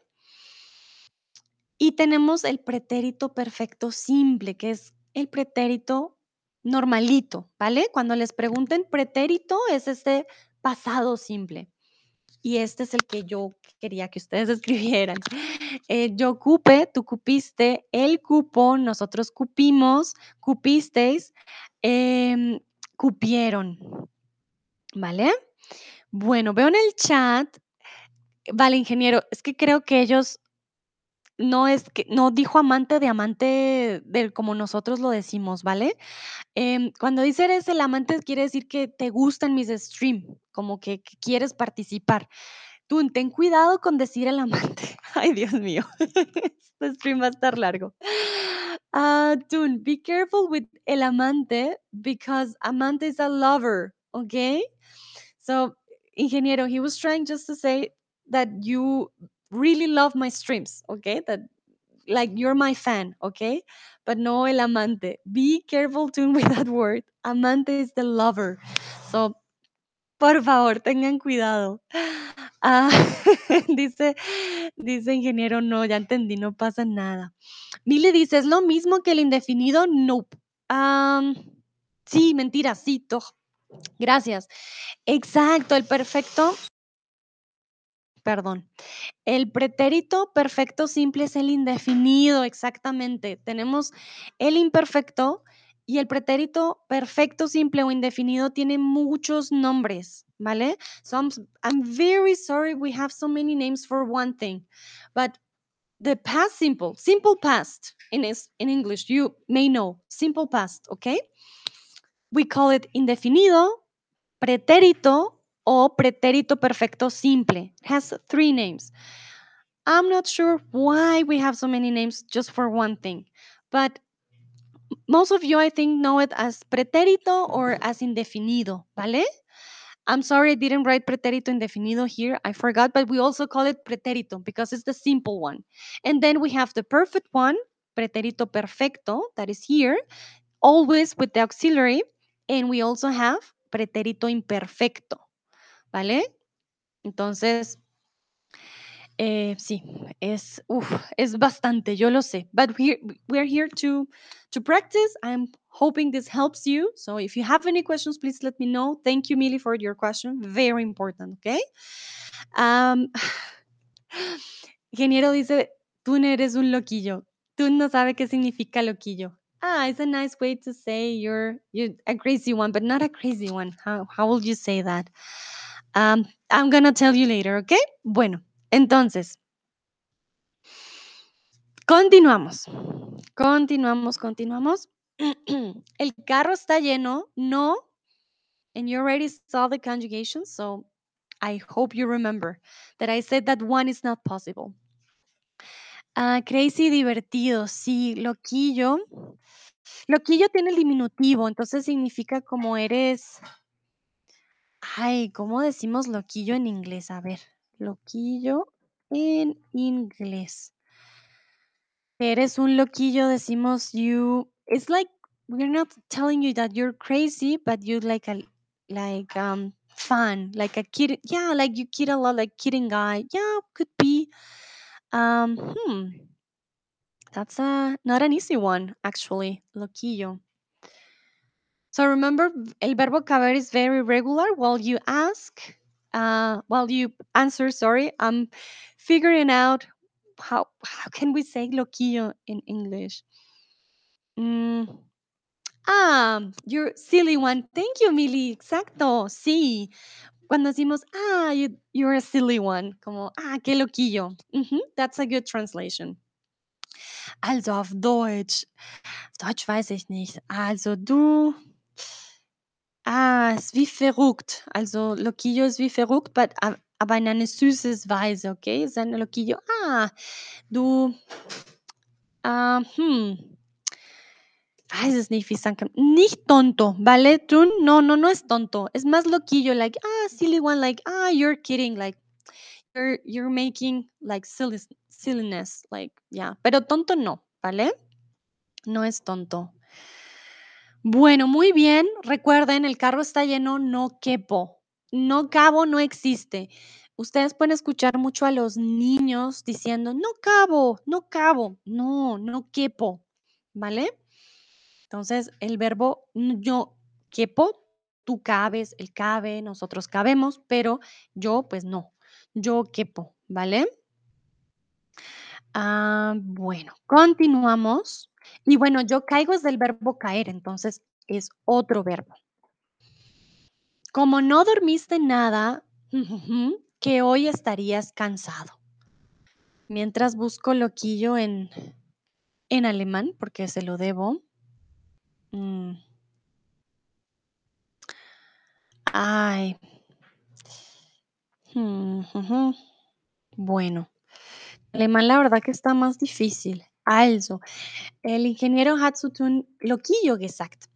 Y tenemos el pretérito perfecto simple, que es el pretérito normalito, ¿vale? Cuando les pregunten pretérito, es este pasado simple. Y este es el que yo quería que ustedes [LAUGHS] escribieran. Eh, yo cupe, tú cupiste, él cupo, nosotros cupimos, cupisteis, em, cupieron, ¿vale? Bueno, veo en el chat, vale, ingeniero, es que creo que ellos no es que no dijo amante de amante del como nosotros lo decimos, ¿vale? Em, cuando dice eres el amante, quiere decir que te gustan mis stream, como que, quieres participar. Tú ten cuidado con decir el amante. [LAUGHS] Ay, Dios mío, [LAUGHS] este stream va a estar largo. Ah, Tun, be careful with el amante because amante is a lover, okay? So, ingeniero, he was trying just to say that you really love my streams, okay? That like you're my fan, okay? But no el amante. Be careful too with that word. Amante is the lover. So, por favor, tengan cuidado. [LAUGHS] Ah, [LAUGHS] dice, dice ingeniero, no, ya entendí, no pasa nada. Mili dice, ¿es lo mismo que el indefinido? Nope. Am, sí, mentira, sí, toch. Gracias. Exacto, el perfecto. Perdón. El pretérito perfecto simple es el indefinido, exactamente. Tenemos el imperfecto y el pretérito perfecto simple o indefinido tiene muchos nombres, ¿vale? So I'm, I'm very sorry we have so many names for one thing, but the past simple, simple past in, is, in English, you may know, simple past, okay? We call it indefinido, pretérito o pretérito perfecto simple. Has three names. I'm not sure why we have so many names just for one thing, but most of you, I think, know it as pretérito or as indefinido, ¿vale? I'm sorry I didn't write pretérito indefinido here. I forgot, but we also call it pretérito because it's the simple one. And then we have the perfect one, pretérito perfecto, that is here, always with the auxiliary. And we also have pretérito imperfecto, ¿vale? Entonces, eh, sí, es, es bastante, yo lo sé. But we're, we're here to, to practice. I'm hoping this helps you. So if you have any questions, please let me know. Thank you, Millie, for your question. Very important, okay? Um, [SIGHS] Ingeniero dice, tú no eres un loquillo. Tú no sabes qué significa loquillo. Ah, it's a nice way to say you're you're a crazy one, but not a crazy one. How how will you say that? Um, I'm gonna tell you later, okay? Bueno, entonces, continuamos. Continuamos, continuamos. [CLEARS THROAT] El carro está lleno, no, and you already saw the conjugation, so I hope you remember that I said that one is not possible. Ah, crazy, divertido, sí, loquillo. Loquillo tiene el diminutivo, entonces significa como eres. Ay, ¿cómo decimos loquillo en inglés? A ver, loquillo en inglés. Eres un loquillo, decimos you. It's like we're not telling you that you're crazy, but you like a like um fun, like a kid. Yeah, like you kid a lot, like kidding guy. Yeah, could be. Um, hmm, that's a not an easy one actually. Loquillo. So remember, el verbo caber is very regular. While you ask, uh, while you answer, sorry, I'm figuring out how how can we say loquillo in English. Mm, ah, you're silly one. Thank you, Mili. Exacto. Sí. Cuando decimos, ah, you, you're a silly one. Como, ah, qué loquillo. Mhm, that's a good translation. Also auf Deutsch. Deutsch weiß ich nicht. Also du. Ah, ist wie verrückt. Also loquillo ist wie verrückt, but aber in eine süßes Weise, okay? Es ein loquillo. Ah, du, ah, hm, weiß es nicht, wie ich sagen kann. Nicht tonto, ¿vale? Tú no, no, no es tonto. Es más loquillo, like, ah, silly one, like, ah, you're kidding, like, you're, you're making like silliness, like, yeah. Pero tonto no, ¿vale? No es tonto. Bueno, muy bien. Recuerden, el carro está lleno, no quepo. No cabo no existe. Ustedes pueden escuchar mucho a los niños diciendo, no cabo, no cabo. No, no quepo, ¿vale? Entonces, el verbo yo quepo, tú cabes, él cabe, nosotros cabemos, pero yo, pues no. Yo quepo, ¿vale? Ah, bueno, continuamos. Y bueno, yo caigo es del verbo caer, entonces es otro verbo. Como no dormiste nada, que hoy estarías cansado. Mientras busco loquillo en, en alemán, porque se lo debo. Mm, Ay. mm. Bueno, alemán la verdad que está más difícil. Also, el ingeniero hat zu tun loquillo gesagt.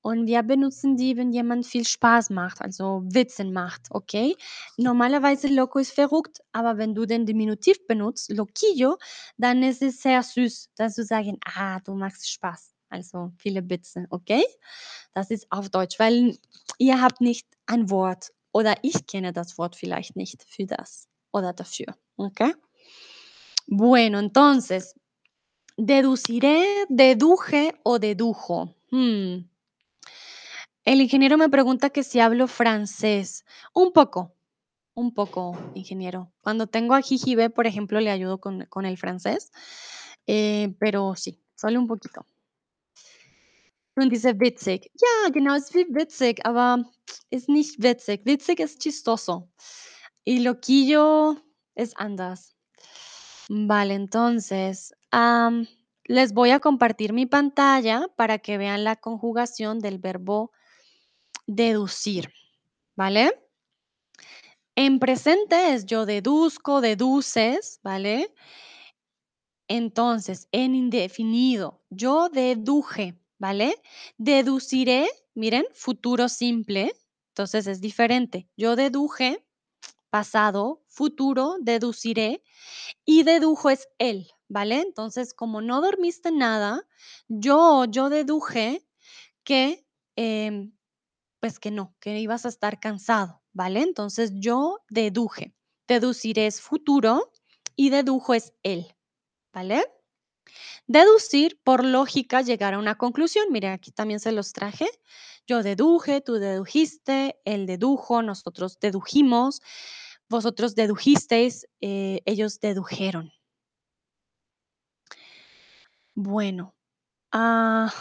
Und wir benutzen die, wenn jemand viel Spaß macht, also Witze macht, okay? Normalerweise loco ist verrückt, aber wenn du den Diminutiv benutzt, loquillo, dann ist es sehr süß, dass du sagen, ah, du machst Spaß. Also viele Witze, okay? Das ist auf Deutsch, weil ihr habt nicht ein Wort oder ich kenne das Wort vielleicht nicht für das oder dafür, okay? Bueno, entonces, deduciré, deduje o dedujo. Hmm. El ingeniero me pregunta que si hablo francés. Un poco, un poco, ingeniero. Cuando tengo a Jijibe, por ejemplo, le ayudo con, con el francés, eh, pero sí, solo un poquito. Und dice witzig. Ja, genau, es wie witzig, aber ist nicht witzig. Witzig ist chistoso. Y loquillo es anders. Vale, entonces, les voy a compartir mi pantalla para que vean la conjugación del verbo deducir, ¿vale? En presente es yo deduzco, deduces, ¿vale? Entonces, en indefinido, yo deduje, ¿vale? Deduciré, miren, futuro simple, entonces es diferente. Yo deduje, pasado, futuro, deduciré y dedujo es él, ¿vale? Entonces, como no dormiste nada, yo, yo deduje que em, pues que no, que ibas a estar cansado, ¿vale? Entonces yo deduje. Deducir es futuro y dedujo es él, ¿vale? Deducir, por lógica, llegar a una conclusión. Mire, aquí también se los traje. Yo deduje, tú dedujiste, él dedujo, nosotros dedujimos, vosotros dedujisteis, eh, ellos dedujeron. Bueno, ah,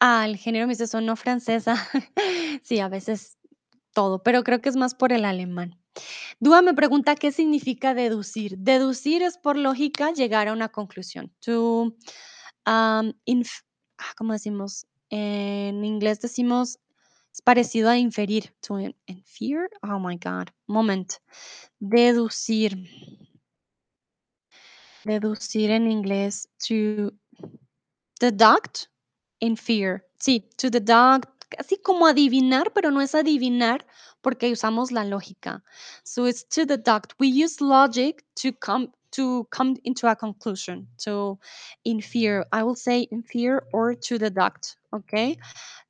ah, el género me dice sonó francesa. [LAUGHS] sí, a veces todo, pero creo que es más por el alemán. Dúa me pregunta qué significa deducir. Deducir es por lógica llegar a una conclusión. To, inf- ah, ¿cómo decimos? En inglés decimos, es parecido a inferir. To in- infer? Oh my God. Moment. Deducir. Deducir en inglés. To deduct. Infer. Sí, to deduct. Así como adivinar, pero no es adivinar porque usamos la lógica. So it's to deduct. We use logic to come to come into a conclusion. So in fear, I will say in fear or to deduct. Okay.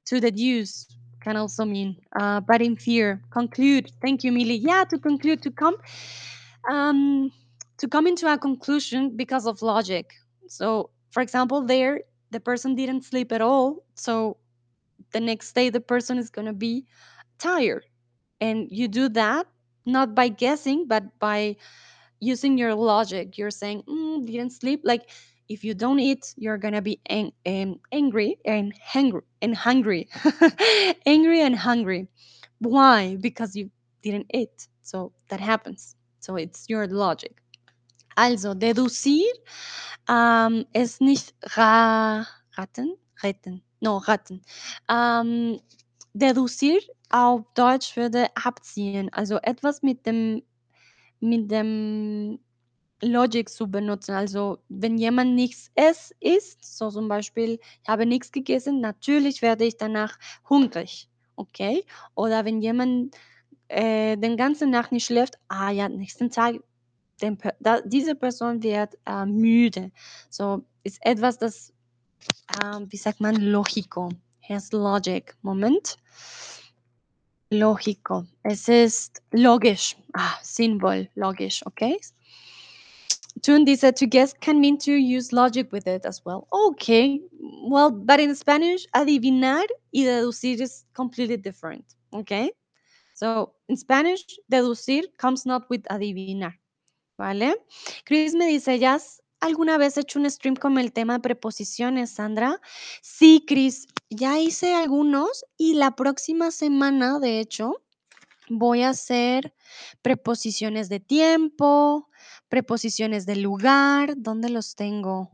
To deduce can also mean, uh, but infer, conclude. Thank you, Millie. Yeah, to conclude, to come, um, to come into a conclusion because of logic. So, for example, there the person didn't sleep at all. So the next day the person is going to be tired. And you do that not by guessing but by using your logic. You're saying mm, didn't sleep. Like if you don't eat you're going to be ang- um, angry and hungry and hungry. [LAUGHS] Angry and hungry. Why? Because you didn't eat. So that happens. So it's your logic also deducir ähm, es nicht ra raten? Retten. No, raten. Ähm, deducir auf Deutsch würde abziehen. Also etwas mit dem mit dem Logic zu benutzen. Also, wenn jemand nichts ess isst, so zum Beispiel, ich habe nichts gegessen, natürlich werde ich danach hungrig, okay? Oder wenn jemand, äh, den ganzen Nacht nicht schläft, ah ja, nächsten Tag, den da diese Person wird, äh, müde. So, ist etwas, das, ähm, wie sagt man, lógico. Here's logic. Moment. Lógico. Es ist logisch. Ah, sinnvoll, logisch, okay? Tundi said to guess can mean to use logic with it as well. Okay, well, but in Spanish, adivinar y deducir is completely different. Okay, so in Spanish, deducir comes not with adivinar. ¿Vale? Chris me dice, ¿ya has alguna vez hecho un stream con el tema de preposiciones, Sandra? Sí, Chris, ya hice algunos y la próxima semana, de hecho, voy a hacer preposiciones de tiempo, preposiciones de lugar, ¿dónde los tengo?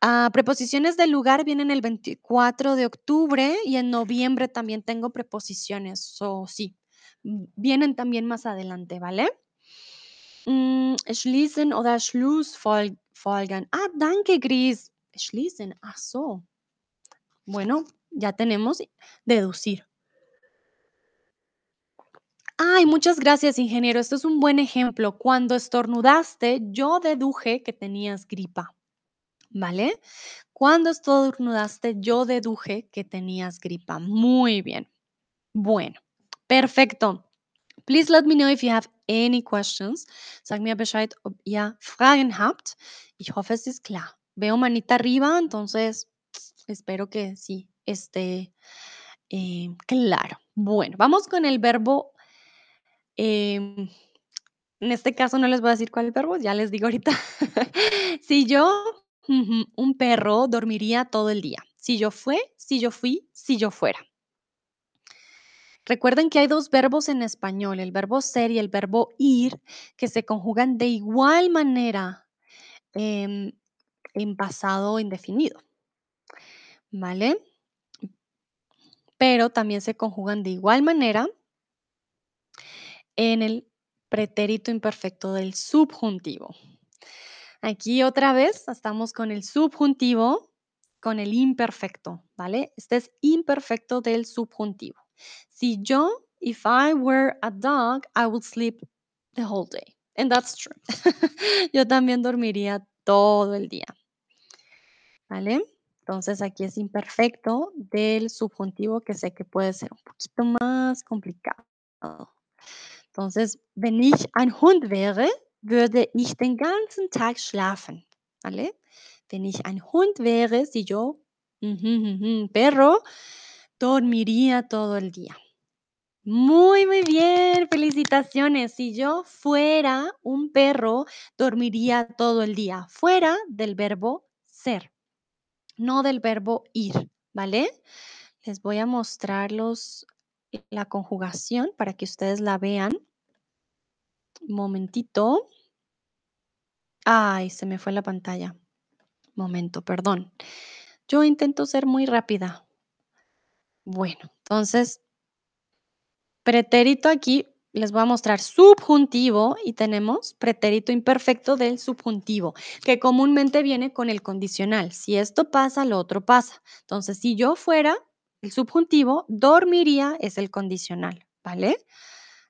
Ah, preposiciones de lugar vienen el 24 de octubre y en noviembre también tengo preposiciones, so sí, vienen también más adelante, ¿vale? Mm, schließen oder Schlussfolgern. Ah, danke, Gris. Schließen, ach so. Bueno, ya tenemos deducir. Ay, muchas gracias, ingeniero. Esto es un buen ejemplo. Cuando estornudaste, yo deduje que tenías gripa, ¿vale? Cuando estornudaste, yo deduje que tenías gripa. Muy bien. Bueno, perfecto. Please let me know if you have any questions. Sag mir Bescheid, ob ihr Fragen habt. Ich hoffe, es ist. Veo manita arriba, entonces espero que sí esté eh, claro. Bueno, vamos con el verbo Em, en este caso no les voy a decir cuál verbo, ya les digo ahorita. [LAUGHS] Si yo, un perro dormiría todo el día. Si yo fue, si yo fui, si yo fuera. Recuerden que hay dos verbos en español, el verbo ser y el verbo ir, que se conjugan de igual manera em, en pasado indefinido, ¿vale? Pero también se conjugan de igual manera en el pretérito imperfecto del subjuntivo. Aquí otra vez estamos con el subjuntivo, con el imperfecto, ¿vale? Este es imperfecto del subjuntivo. Si yo, if I were a dog, I would sleep the whole day. And that's true. [LAUGHS] yo también dormiría todo el día. ¿Vale? Entonces aquí es imperfecto del subjuntivo que sé que puede ser un poquito más complicado. Entonces, wenn ich ein Hund wäre, würde ich den ganzen Tag schlafen. ¿Vale? Wenn ich ein Hund wäre, si yo, ujú, ujú, perro, dormiría todo el día. Muy, muy bien, felicitaciones. Si yo fuera un perro, dormiría todo el día. Fuera del verbo ser, no del verbo ir, ¿vale? Les voy a mostrar los, la conjugación para que ustedes la vean. Momentito. Ay, se me fue la pantalla. Momento, perdón. Yo intento ser muy rápida. Bueno, entonces, pretérito aquí, les voy a mostrar subjuntivo y tenemos pretérito imperfecto del subjuntivo, que comúnmente viene con el condicional. Si esto pasa, lo otro pasa. Entonces, si yo fuera el subjuntivo, dormiría es el condicional, ¿vale?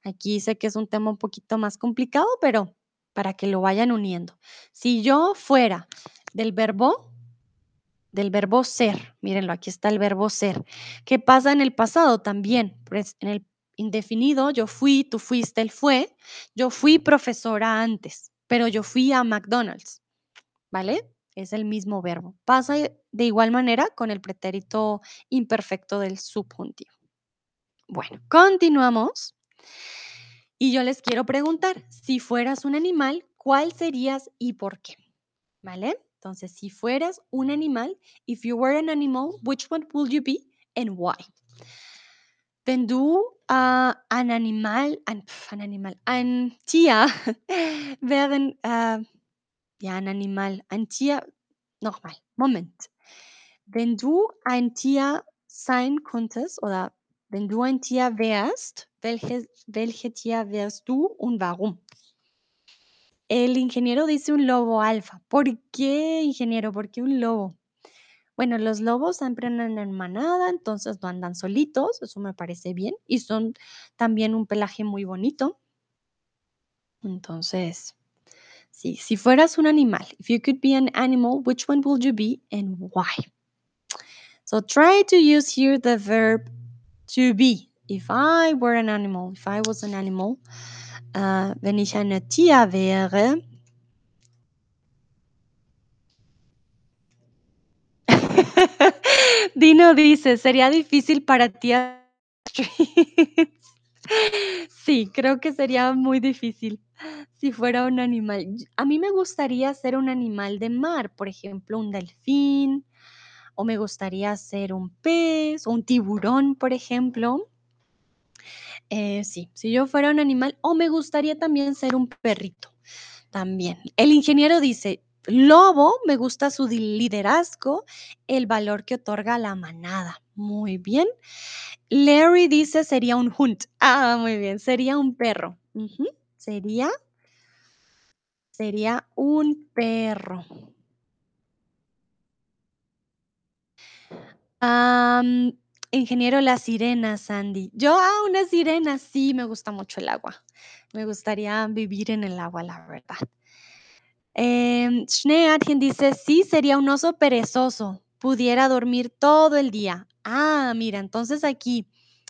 Aquí sé que es un tema un poquito más complicado, pero para que lo vayan uniendo. Si yo fuera del verbo, del verbo ser, mírenlo, aquí está el verbo ser. ¿Qué pasa en el pasado también? Pues en el indefinido, yo fui, tú fuiste, él fue. Yo fui profesora antes, pero yo fui a McDonald's, ¿vale? Es el mismo verbo. Pasa de igual manera con el pretérito imperfecto del subjuntivo. Bueno, continuamos. Y yo les quiero preguntar, si fueras un animal, ¿cuál serías y por qué? ¿Vale? Entonces, si fueras un animal, if you were an animal, which one would you be and why? Wenn du äh, ein Animal, ein, ein Animal, ein Tier [LAUGHS] wären, äh, ja, ein Animal, ein Tier, nochmal, Moment. Wenn du ein Tier sein könntest oder wenn du ein Tier wärst, welches welche Tier wärst du und warum? El ingeniero dice un lobo alfa. ¿Por qué, ingeniero? ¿Por qué un lobo? Bueno, los lobos siempre andan en manada, entonces no andan solitos, eso me parece bien, y son también un pelaje muy bonito. Entonces, sí, si fueras un animal, if you could be an animal, which one would you be and why? So try to use here the verb to be. If I were an animal, if I was an animal, äh, wenn ich eine [LAUGHS] Dino dice, sería difícil para ti [LAUGHS] Sí, creo que sería muy difícil si fuera un animal. A mí me gustaría ser un animal de mar, por ejemplo, un delfín, o me gustaría ser un pez, o un tiburón, por ejemplo. Eh, sí, si yo fuera un animal, o me gustaría también ser un perrito, también. El ingeniero dice, lobo, me gusta su liderazgo, el valor que otorga a la manada. Muy bien. Larry dice, sería un Hund. Ah, muy bien, sería un perro. Sería sería un perro. Ingeniero, la sirena, Sandy. Yo, ah, una sirena, sí, me gusta mucho el agua. Me gustaría vivir en el agua, la verdad. Em, Schneeadchen dice, sí, sería un oso perezoso, pudiera dormir todo el día. Ah, mira, entonces aquí,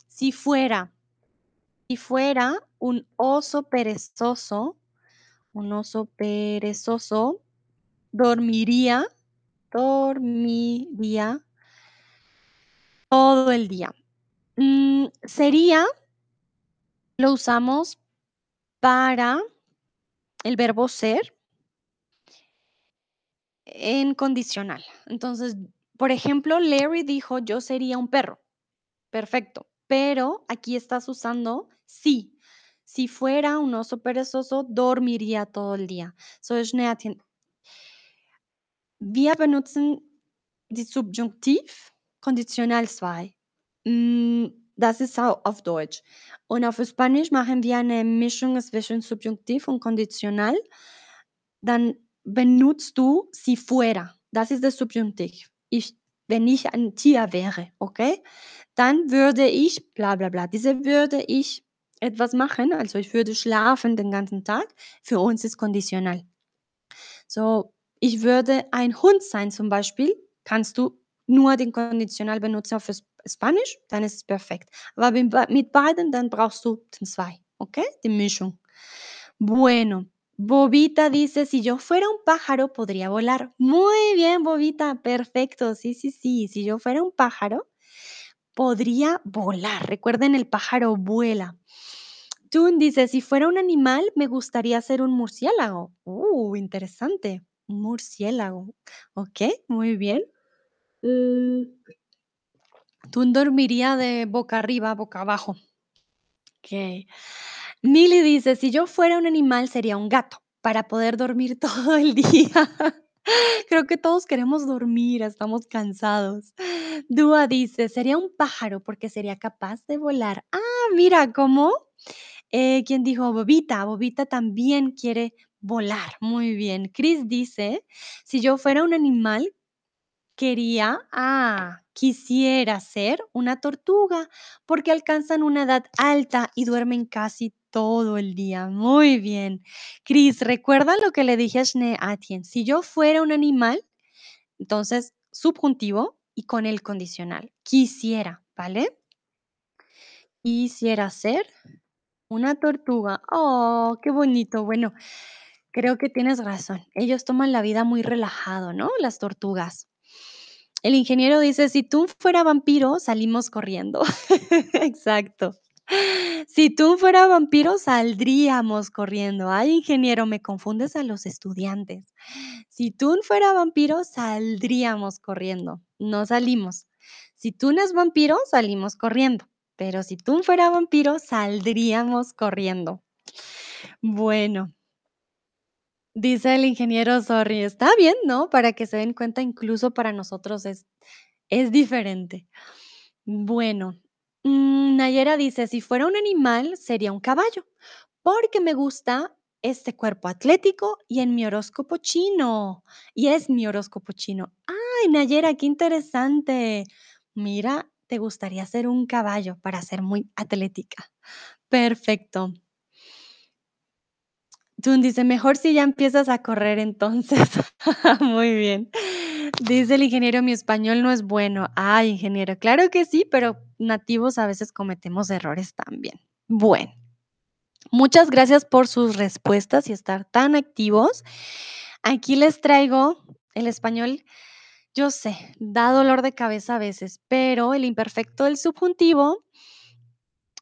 si fuera si fuera un oso perezoso, un oso perezoso, dormiría dormiría todo el día. Mm, sería lo usamos para el verbo ser en condicional. Entonces, por ejemplo, Larry dijo: "Yo sería un perro". Perfecto, pero aquí estás usando sí. Si fuera un oso perezoso, dormiría todo el día. So, wir benutzen die Subjunktiv Konditional 2. Hm, das ist au auf Deutsch. Und auf Spanisch machen wir eine Mischung zwischen Subjunktiv und Konditional. Dann benutzt du si fuera. Das ist der Subjunktiv. Ich wenn ich ein Tier wäre, okay? Dann würde ich bla bla bla. Diese würde ich etwas machen, also ich würde schlafen den ganzen Tag. Für uns ist konditional. So, ich würde ein Hund sein zum Beispiel, kannst du nur den Konditional benutzen auf Es Spanisch, dann ist es perfekt. Aber mit bei mit beiden, dann brauchst du den 2, okay? Die Mischung. Bueno, Bobita dice: "Si yo fuera un pájaro, podría volar". Muy bien, Bobita, perfecto. Sí, sí, sí. Si yo fuera un pájaro, podría volar. Recuerden, el pájaro vuela. Tun dice: "Si fuera un animal, me gustaría ser un murciélago". Uh, interesante. Murciélago. Okey, muy bien. Mm. Tun dormiría de boca arriba, boca abajo. Okey. Mili dice: "Si yo fuera un animal, sería un gato, para poder dormir [LAUGHS] todo el día". Creo que todos queremos dormir, estamos cansados. Dúa dice: "Sería un pájaro, porque sería capaz de volar". Ah, mira, ¿cómo? Eh, ¿quién dijo? Bobita. Bobita también quiere volar. Muy bien. Chris dice: "Si yo fuera un animal, quería ah, quisiera ser una tortuga, porque alcanzan una edad alta y duermen casi todo el día". Muy bien. Chris, recuerda lo que le dije a Schneeadchen. Si yo fuera un animal, entonces subjuntivo y con el condicional. Quisiera, ¿vale? Quisiera ser una tortuga. Oh, qué bonito. Bueno, creo que tienes razón. Ellos toman la vida muy relajado, ¿no? Las tortugas. El ingeniero dice: "Si Tun fuera vampiro, salimos corriendo". [LAUGHS] Exacto. Si Tun fuera vampiro, saldríamos corriendo. Ay, ingeniero, me confundes a los estudiantes. Si Tun fuera vampiro, saldríamos corriendo, no salimos. Si Tun es vampiro, salimos corriendo, pero si Tun fuera vampiro, saldríamos corriendo. Bueno. Dice el ingeniero: "Sorry". Está bien, ¿no? Para que se den cuenta, incluso para nosotros es es diferente. Bueno, mm, Nayera dice: "Si fuera un animal, sería un caballo, porque me gusta este cuerpo atlético y en mi horóscopo chino. Y es mi horóscopo chino. Ay, Nayera, qué interesante. Mira, te gustaría ser un caballo para ser muy atlética. Perfecto. Tun dice, mejor si ya empiezas a correr entonces. [LAUGHS] Muy bien. Dice el ingeniero, mi español no es bueno. Ay, ingeniero, claro que sí, pero nativos a veces cometemos errores también. Bueno, muchas gracias por sus respuestas y estar tan activos. Aquí les traigo el español. Yo sé, da dolor de cabeza a veces, pero el imperfecto del subjuntivo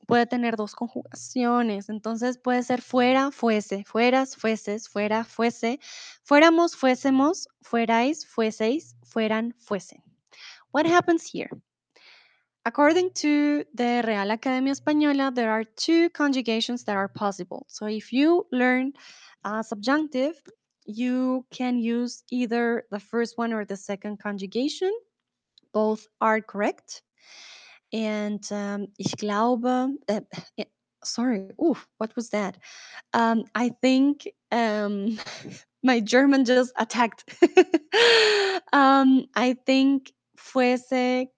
puede tener dos conjugaciones. Entonces puede ser fuera, fuese, fueras, fueses, fuera, fuese, fuéramos, fuésemos, fuerais, fueseis, fueran, fuesen. What happens here? According to the Real Academia Española, there are two conjugations that are possible. So if you learn a subjunctive, you can use either the first one or the second conjugation. Both are correct. And um, ich glaube, eh, sorry, ooh, what was that? Um, I think um, [LAUGHS] my German just attacked. [LAUGHS] um, I think fuese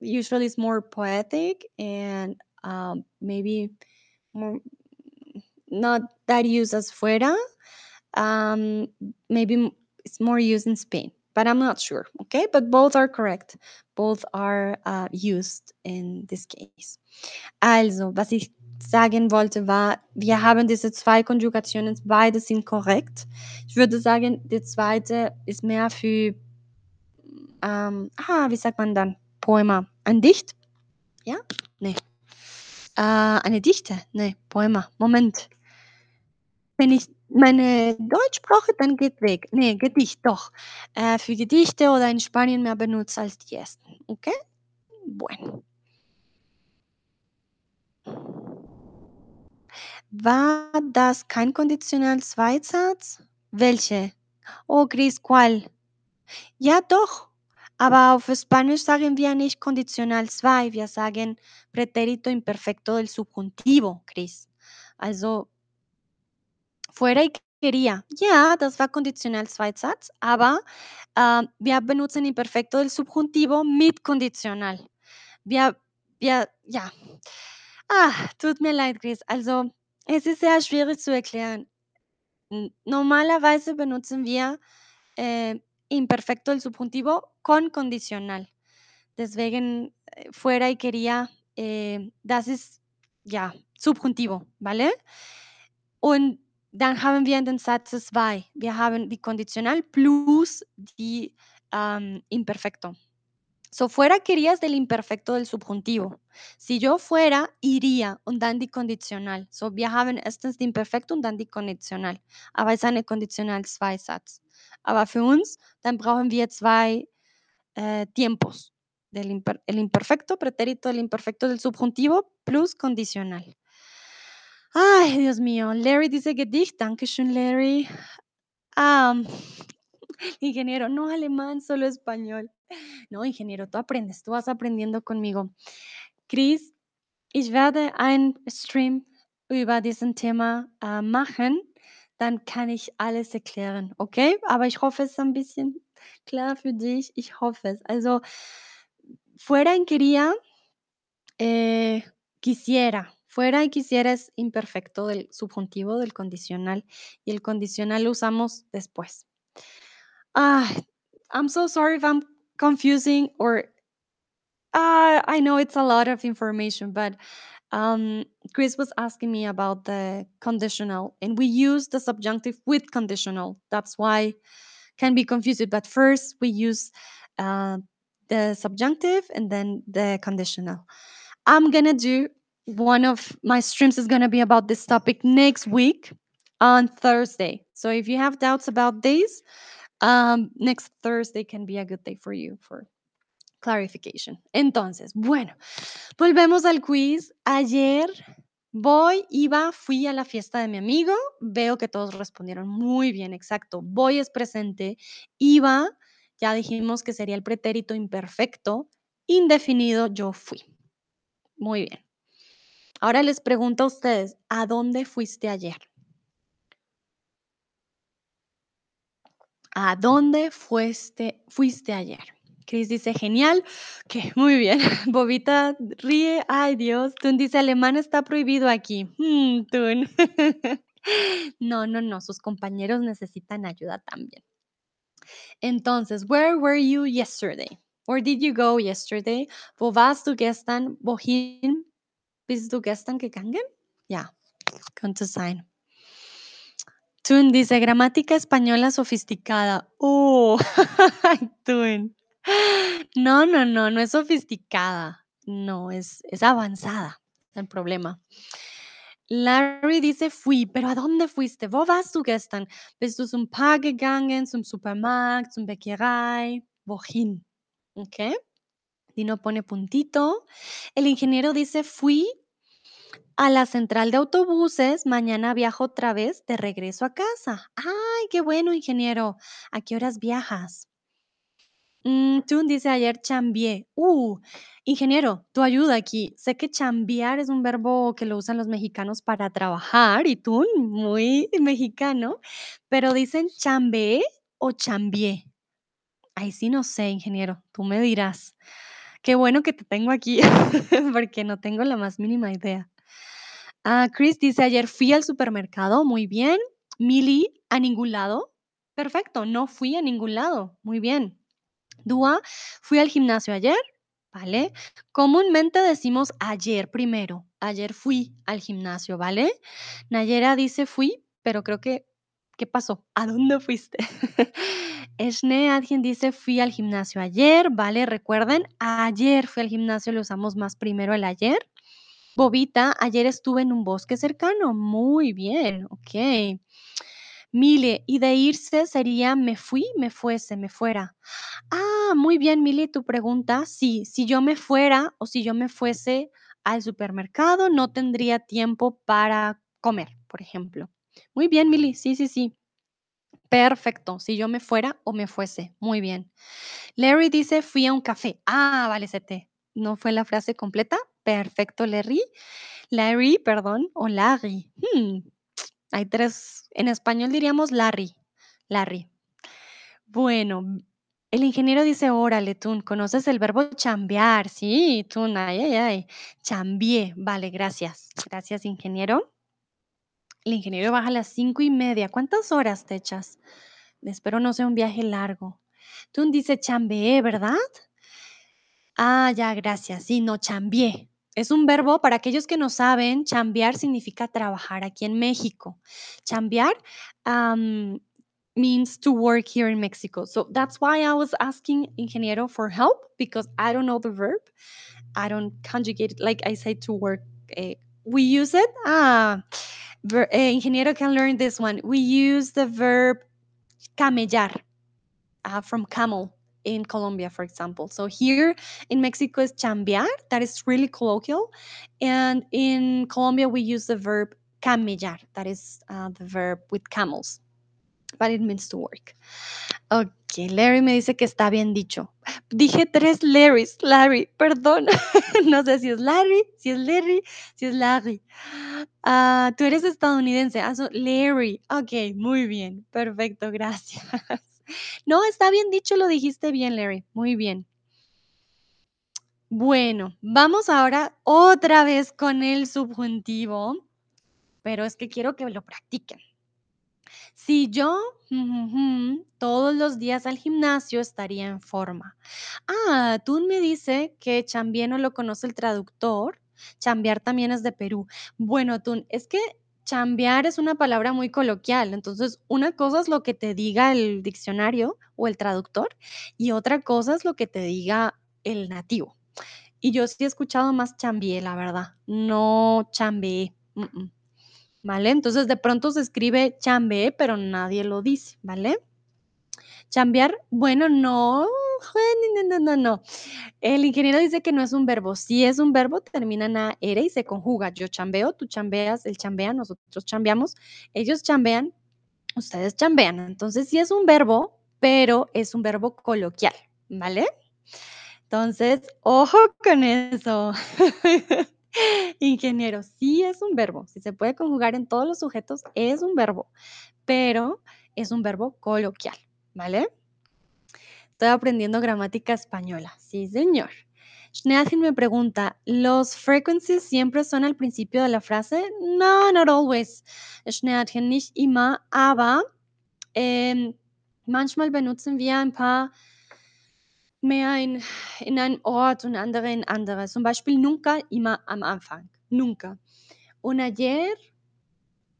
usually is more poetic and um, maybe more, not that used as fuera. Um, maybe it's more used in Spain, but I'm not sure. Okay, but both are correct. Both are uh, used in this case. Also, was ich sagen wollte, war, wir haben diese zwei Konjugationen, beide sind korrekt. Ich würde sagen, die zweite ist mehr für, ähm, ah, wie sagt man dann? Poema. Ein Dicht? Ja? Nee. Äh, eine Dichte? Nee, Poema. Moment. Wenn ich meine Deutsch brauche, dann geht weg. Nee, Gedicht, doch. Äh, für Gedichte oder in Spanien mehr benutzt als die ersten. Okay? Bueno. War das kein Konditional-Zweitsatz? Welche? Oh, Chris, ¿cuál? Ja, doch. Aber auf Spanisch sagen wir nicht Konditional 2, wir sagen Pretérito Imperfecto del Subjuntivo, Chris. Also, fuera y quería. Ja, das war Konditional Zweitsatz, aber äh, wir benutzen Imperfecto del Subjuntivo mit Konditional. Wir, wir, ja. Ah, tut mir leid, Chris. Also, es ist sehr schwierig zu erklären. Normalerweise benutzen wir äh, Imperfecto del Subjuntivo con condicional. Deswegen äh, fuera y quería, äh, das ist ja Subjuntivo, ¿vale? Und dann haben wir den Satz 2, wir haben die Konditional plus die ähm, Imperfecto. So, fuera querías del imperfecto del subjuntivo. Si yo fuera, iría und dann die Konditional. So, wir haben erstens die Imperfekto und dann die Konditional. Aber es ist eine Konditional zwei Satz. Aber für uns, dann brauchen wir zwei äh, tiempos. Del imper el imperfecto, pretérito del imperfecto del subjuntivo plus condicional. Ay, Dios mío. Larry dice Gedicht. Dankeschön, Larry. Ah, [LAUGHS] ingeniero, no alemán, solo español. No, ingeniero, tú aprendes, tú vas aprendiendo conmigo. Chris, ich werde ein Stream über diesen Thema äh, machen. Dann kann ich alles erklären, okay? Aber ich hoffe, es ist ein bisschen klar für dich. Ich hoffe es. Also, fuera en quería, eh, quisiera. Fuera y quisiera es imperfecto del subjuntivo del condicional y el condicional lo usamos después. Ah, I'm so sorry if I'm confusing or uh, I know it's a lot of information, but um, Chris was asking me about the conditional, and we use the subjunctive with conditional. That's why can be confused. But first, we use uh, the subjunctive and then the conditional. I'm gonna do one of my streams is gonna be about this topic next week on Thursday. So if you have doubts about this, um, next Thursday can be a good day for you for clarification. Entonces, bueno, volvemos al quiz. Ayer voy, iba, fui a la fiesta de mi amigo. Veo que todos respondieron muy bien, exacto. Voy es presente. Iba, ya dijimos que sería el pretérito imperfecto. Indefinido, yo fui. Muy bien. Ahora les pregunto a ustedes, ¿a dónde fuiste ayer? ¿A dónde fuiste fuiste ayer? Chris dice: "Genial". Okey, muy bien. [LAUGHS] Bobita ríe: "Ay, Dios". Tun dice: "Alemán está prohibido aquí". Mm, Tun. [LAUGHS] No, no, no, sus compañeros necesitan ayuda también. Entonces, where were you yesterday? Where did you go yesterday? Wo warst du gestern? Bist du gestern gegangen? Ja, könnte sein. Tun dice: "Gramática española sofisticada". Oh, [LAUGHS] Tun. No, no, no, no es sofisticada. No, es es avanzada, el problema. Larry dice: "Fui", pero ¿a dónde fuiste? "Wo warst du gestern?" Bist du zum Park gegangen, zum Supermarkt, zum Bäckerei? Wohin? Okey. Dino pone puntito. El ingeniero dice: "Fui a la central de autobuses, mañana viajo otra vez de regreso a casa". Ay, qué bueno, ingeniero. ¿A qué horas viajas? Mm, Tun dice: "Ayer chambié". Uh, ingeniero, tu ayuda aquí. Sé que chambear es un verbo que lo usan los mexicanos para trabajar, y Tun, muy [LAUGHS] mexicano, pero, ¿dicen chambeé o chambié? Ahí sí no sé, ingeniero, tú me dirás. Qué bueno que te tengo aquí, [LAUGHS] porque no tengo la más mínima idea. Ah, Chris dice: "Ayer fui al supermercado". Muy bien. Mili: "¿A ningún lado?". Perfecto, no fui a ningún lado. Muy bien. Dúa: "Fui al gimnasio ayer". Vale. Comúnmente decimos ayer primero. Ayer fui al gimnasio, ¿vale? Nayera dice: "Fui", pero creo que ¿qué pasó? ¿A dónde fuiste? [LAUGHS] Eshne alguien dice: "Fui al gimnasio ayer", ¿vale? Recuerden, ayer fui al gimnasio, lo usamos más primero el ayer. Bobita: "Ayer estuve en un bosque cercano". Muy bien, okey. Mile: "Y de irse sería me fui, me fuese, me fuera". Ah, muy bien, Mili, tu pregunta. Sí, si yo me fuera o si yo me fuese al supermercado, no tendría tiempo para comer, por ejemplo. Muy bien, Mili. Sí, sí, sí. Perfecto, si yo me fuera o me fuese. Muy bien. Larry dice: "Fui a un café". Ah, vale, CT. ¿No fue la frase completa? Perfecto, Larry. Larry, perdón, o Larry. Mm, hay 3 en español diríamos Larry, Larry. Bueno, el ingeniero dice: "Órale, Tun, conoces el verbo chambear". Sí, Tun, ay, ay, ay. Chambié. Vale, gracias. Gracias, ingeniero. El ingeniero baja a las 5:30. ¿Cuántas horas te echas? Espero no sea un viaje largo. Tun dice: "Chambeé", ¿verdad? Ah, ya, gracias. Sí, no, chambié. Es un verbo, para aquellos que no saben, chambear significa trabajar aquí en México. Chambear, means to work here in Mexico. So that's why I was asking ingeniero for help because I don't know the verb. I don't conjugate it like I say to work. Eh, we use it. Ah, ver, eh, ingeniero can learn this one. We use the verb camellar uh, from camel in Colombia, for example. So here in Mexico is chambear. That is really colloquial. And in Colombia, we use the verb camellar. That is uh, the verb with camels. But it means to work. Ok, Larry me dice que está bien dicho. Dije tres Larrys. Larry, perdón. [LAUGHS] no sé si es Larry, si es Larry, si es Larry. Ah, tú eres estadounidense. Ah, so Larry. Ok, muy bien. Perfecto, gracias. [LAUGHS] No, está bien dicho, lo dijiste bien, Larry. Muy bien. Bueno, vamos ahora otra vez con el subjuntivo, pero es que quiero que lo practiquen. Si yo, todos los días al gimnasio estaría en forma. Ah, Tun me dice que chambié no lo conoce el traductor. Chambear también es de Perú. Bueno, Tun, es que chambear es una palabra muy coloquial. Entonces, una cosa es lo que te diga el diccionario o el traductor y otra cosa es lo que te diga el nativo. Y yo sí he escuchado más chambié, la verdad. No chambeé. Mm, mm. ¿Vale? Entonces, de pronto se escribe chambeé, pero nadie lo dice, ¿vale? Chambear, bueno, no, [LAUGHS] no, no, no. El ingeniero dice que no es un verbo. Sí es un verbo, termina en a, ere y se conjuga. Yo chambeo, tú chambeas, él chambea, nosotros chambeamos, ellos chambean, ustedes chambean. Entonces, sí es un verbo, pero es un verbo coloquial, ¿vale? Entonces, ojo con eso. [LAUGHS] Ingeniero, sí es un verbo. Si se puede conjugar en todos los sujetos, es un verbo, pero es un verbo coloquial. ¿vale? Estoy aprendiendo gramática española. Sí, señor. Schneatin me pregunta, ¿los frequencies siempre son al principio de la frase? No, not always. Schneatin, nicht immer, aber ähm, manchmal benutzen wir ein paar mehr in, in ein Ort und andere in andere. Zum Beispiel nunca, immer am Anfang. Nunca. Und ayer,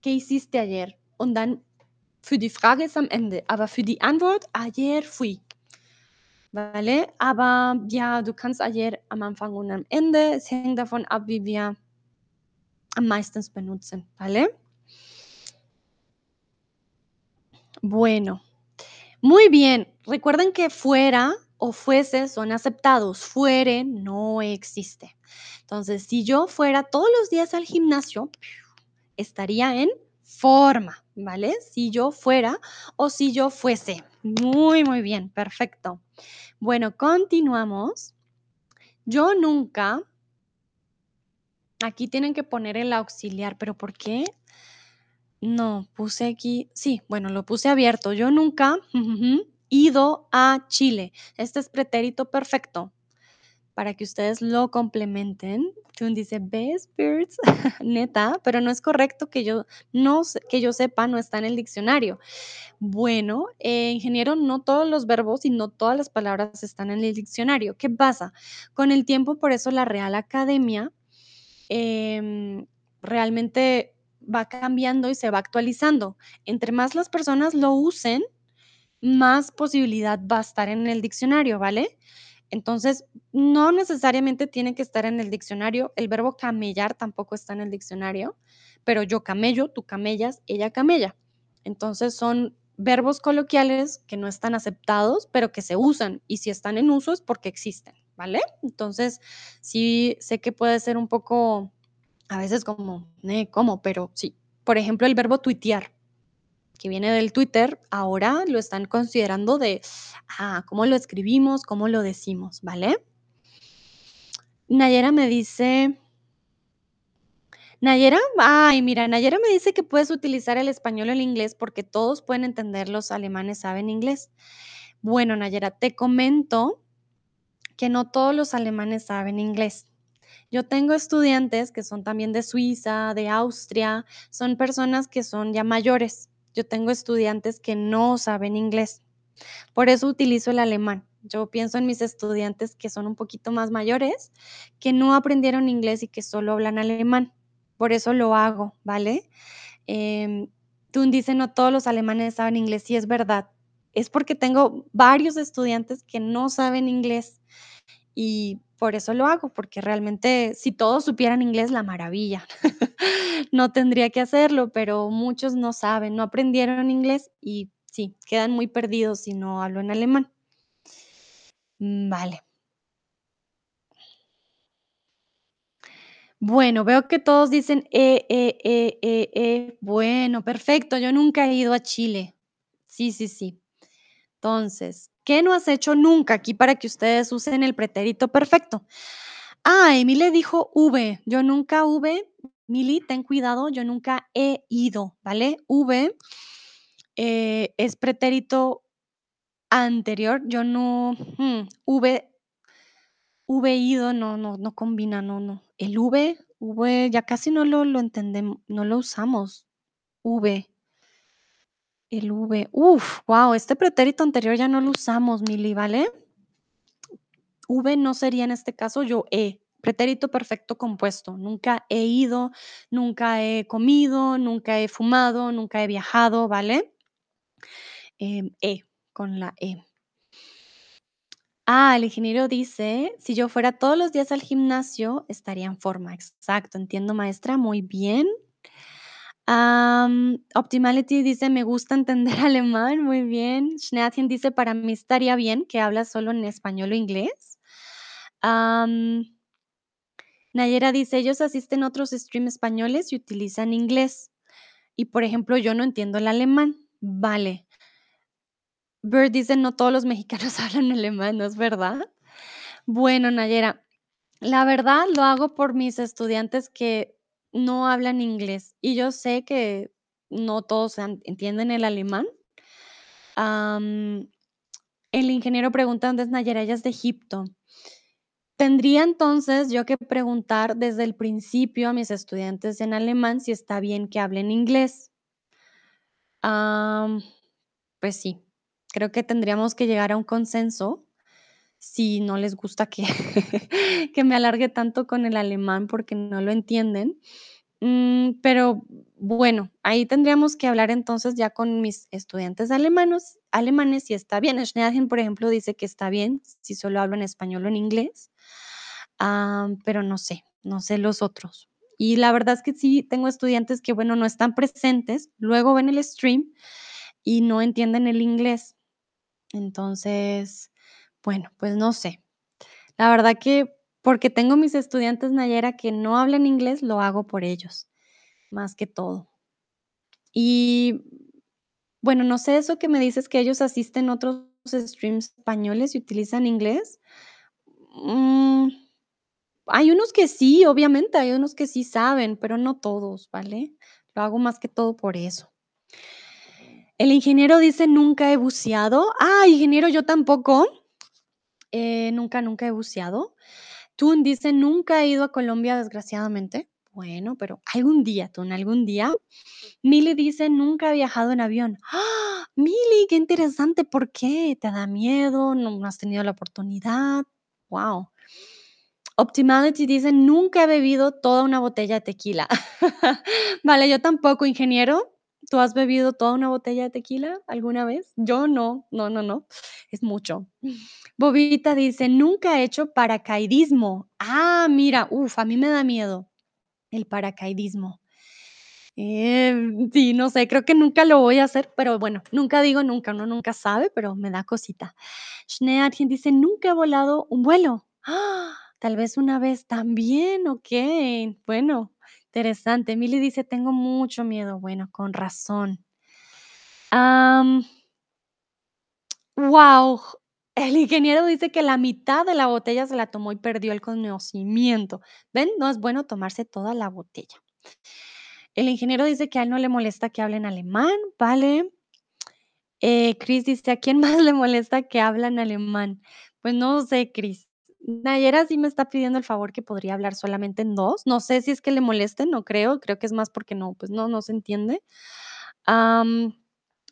¿qué hiciste ayer? Und dann für die Frage ist am Ende, aber für die Antwort, ayer fui. ¿Vale? Aber ja, du kannst ayer am Anfang und am Ende. Es hängt davon ab, wie wir am meisten benutzen, ¿vale? Bueno, muy bien. Recuerden que fuera o fuese son aceptados. Fuere no existe. Entonces, si yo fuera todos los días al gimnasio, estaría en forma, ¿vale? Si yo fuera o si yo fuese. Muy, muy bien, perfecto. Bueno, continuamos. Yo nunca, aquí tienen que poner el auxiliar, pero ¿por qué? No, puse aquí, sí, bueno, lo puse abierto. Yo nunca [LAUGHS] ido a Chile. Este es pretérito perfecto para que ustedes lo complementen. Jun dice, ¿ves, Birds? [LAUGHS] Neta, pero no es correcto que yo, no, que yo sepa, no está en el diccionario. Bueno, eh, ingeniero, no todos los verbos y no todas las palabras están en el diccionario. ¿Qué pasa? Con el tiempo, por eso la Real Academia em, realmente va cambiando y se va actualizando. Entre más las personas lo usen, más posibilidad va a estar en el diccionario, ¿vale? Entonces, no necesariamente tiene que estar en el diccionario. El verbo camellar tampoco está en el diccionario, pero yo camello, tú camellas, ella camella. Entonces, son verbos coloquiales que no están aceptados, pero que se usan. Y si están en uso es porque existen, ¿vale? Entonces, sí sé que puede ser un poco, a veces como, "Eh, ¿cómo? Pero sí. Por ejemplo, el verbo tuitear que viene del Twitter, ahora lo están considerando de, ah, ¿cómo lo escribimos? ¿Cómo lo decimos? ¿Vale? Nayera me dice, Nayera, ay, mira, Nayera me dice que puedes utilizar el español o el inglés porque todos pueden entender, los alemanes saben inglés. Bueno, Nayera, te comento que no todos los alemanes saben inglés. Yo tengo estudiantes que son también de Suiza, de Austria, son personas que son ya mayores. Yo tengo estudiantes que no saben inglés. Por eso utilizo el alemán. Yo pienso en mis estudiantes que son un poquito más mayores, que no aprendieron inglés y que solo hablan alemán. Por eso lo hago, ¿vale? Em, Tun dice, no todos los alemanes saben inglés, sí es verdad. Es porque tengo varios estudiantes que no saben inglés y por eso lo hago, porque realmente si todos supieran inglés, la maravilla. [LAUGHS] No tendría que hacerlo, pero muchos no saben, no aprendieron inglés y sí, quedan muy perdidos si no hablo en alemán. Mm, Vale. Bueno, veo que todos dicen eh, eh, eh, eh, eh. Bueno, perfecto. Yo nunca he ido a Chile. Sí, sí, sí. Entonces, ¿qué no has hecho nunca aquí para que ustedes usen el pretérito perfecto? Ah, Emile dijo V. Yo nunca V. Mili, ten cuidado, yo nunca he ido, ¿vale? V eh, es pretérito anterior. Yo no. hmm, V, V ido, no, no, no combina, no, no. El V, V, ya casi no lo, lo entendemos, no lo usamos. V, el V. Uf, wow, este pretérito anterior ya no lo usamos, Mili, ¿vale? V no sería en este caso yo he. Pretérito perfecto compuesto. Nunca he ido, nunca he comido, nunca he fumado, nunca he viajado, ¿vale? Em, he, con la E. Ah, el ingeniero dice, si yo fuera todos los días al gimnasio, estaría en forma. Exacto, entiendo, maestra, muy bien. Optimality dice, me gusta entender [LAUGHS] alemán, muy bien. Schneatien dice, para mí estaría bien que hablas solo en español o inglés. Nayera dice, ellos asisten a otros streams españoles y utilizan inglés. Y por ejemplo, yo no entiendo el alemán. Vale. Bird dice, no todos los mexicanos [LAUGHS] hablan alemán, ¿no es verdad? Bueno, Nayera, la verdad lo hago por mis estudiantes que no hablan inglés y yo sé que no todos en- entienden el alemán, el ingeniero pregunta dónde es Nayara, ella es de Egipto. Tendría entonces yo que preguntar desde el principio a mis estudiantes en alemán si está bien que hablen inglés. Pues sí, creo que tendríamos que llegar a un consenso si no les gusta que [LAUGHS] que me alargue tanto con el alemán porque no lo entienden. Mm, pero bueno, ahí tendríamos que hablar entonces ya con mis estudiantes alemanos alemanes si está bien. Schneeangen, por ejemplo, dice que está bien si solo hablo en español o en inglés, am, pero no sé, no sé los otros. Y la verdad es que sí tengo estudiantes que, bueno, no están presentes, luego ven el stream y no entienden el inglés. Entonces, bueno, pues no sé. La verdad que porque tengo mis estudiantes, Nayera, que no hablan inglés, lo hago por ellos, más que todo. Y bueno, no sé, eso que me dices que ellos asisten otros streams españoles y utilizan inglés. Mm, hay unos que sí, obviamente, hay unos que sí saben, pero no todos, ¿vale? Lo hago más que todo por eso. El ingeniero dice: "Nunca he buceado". Ah, ingeniero, yo tampoco. Eh, nunca, nunca he buceado. Tun dice: "Nunca he ido a Colombia, desgraciadamente". Bueno, pero algún día, Tun, algún día. Mili dice: "Nunca he viajado en avión". ¡Ah! Mili, qué interesante, ¿por qué? ¿Te da miedo? ¿No has tenido la oportunidad? Guau. Optimality dice: "Nunca he bebido toda una botella de tequila". [LAUGHS] Vale, yo tampoco, ingeniero, ¿tú has bebido toda una botella de tequila alguna vez? Yo no, no, no, no, es mucho. Bobita dice: "Nunca he hecho paracaidismo". Ah, mira, uf, a mí me da miedo el paracaidismo. Em, sí, no sé, creo que nunca lo voy a hacer, pero bueno, nunca digo nunca, uno nunca sabe, pero me da cosita. Schneeangen dice: "Nunca he volado un vuelo". ¡Ah! Tal vez una vez también, okey. Bueno, interesante. Mili dice: "Tengo mucho miedo". Bueno, con razón. Guau, el ingeniero dice que la mitad de la botella se la tomó y perdió el conocimiento. ¿Ven? No es bueno tomarse toda la botella. El ingeniero dice que a él no le molesta que hablen alemán, vale. Eh, Chris dice: "¿A quién más le molesta que hablan alemán?". Pues no sé, Chris. Nayera sí me está pidiendo el favor que podría hablar solamente en 2. No sé si es que le moleste, no creo, creo que es más porque no, pues no, no se entiende.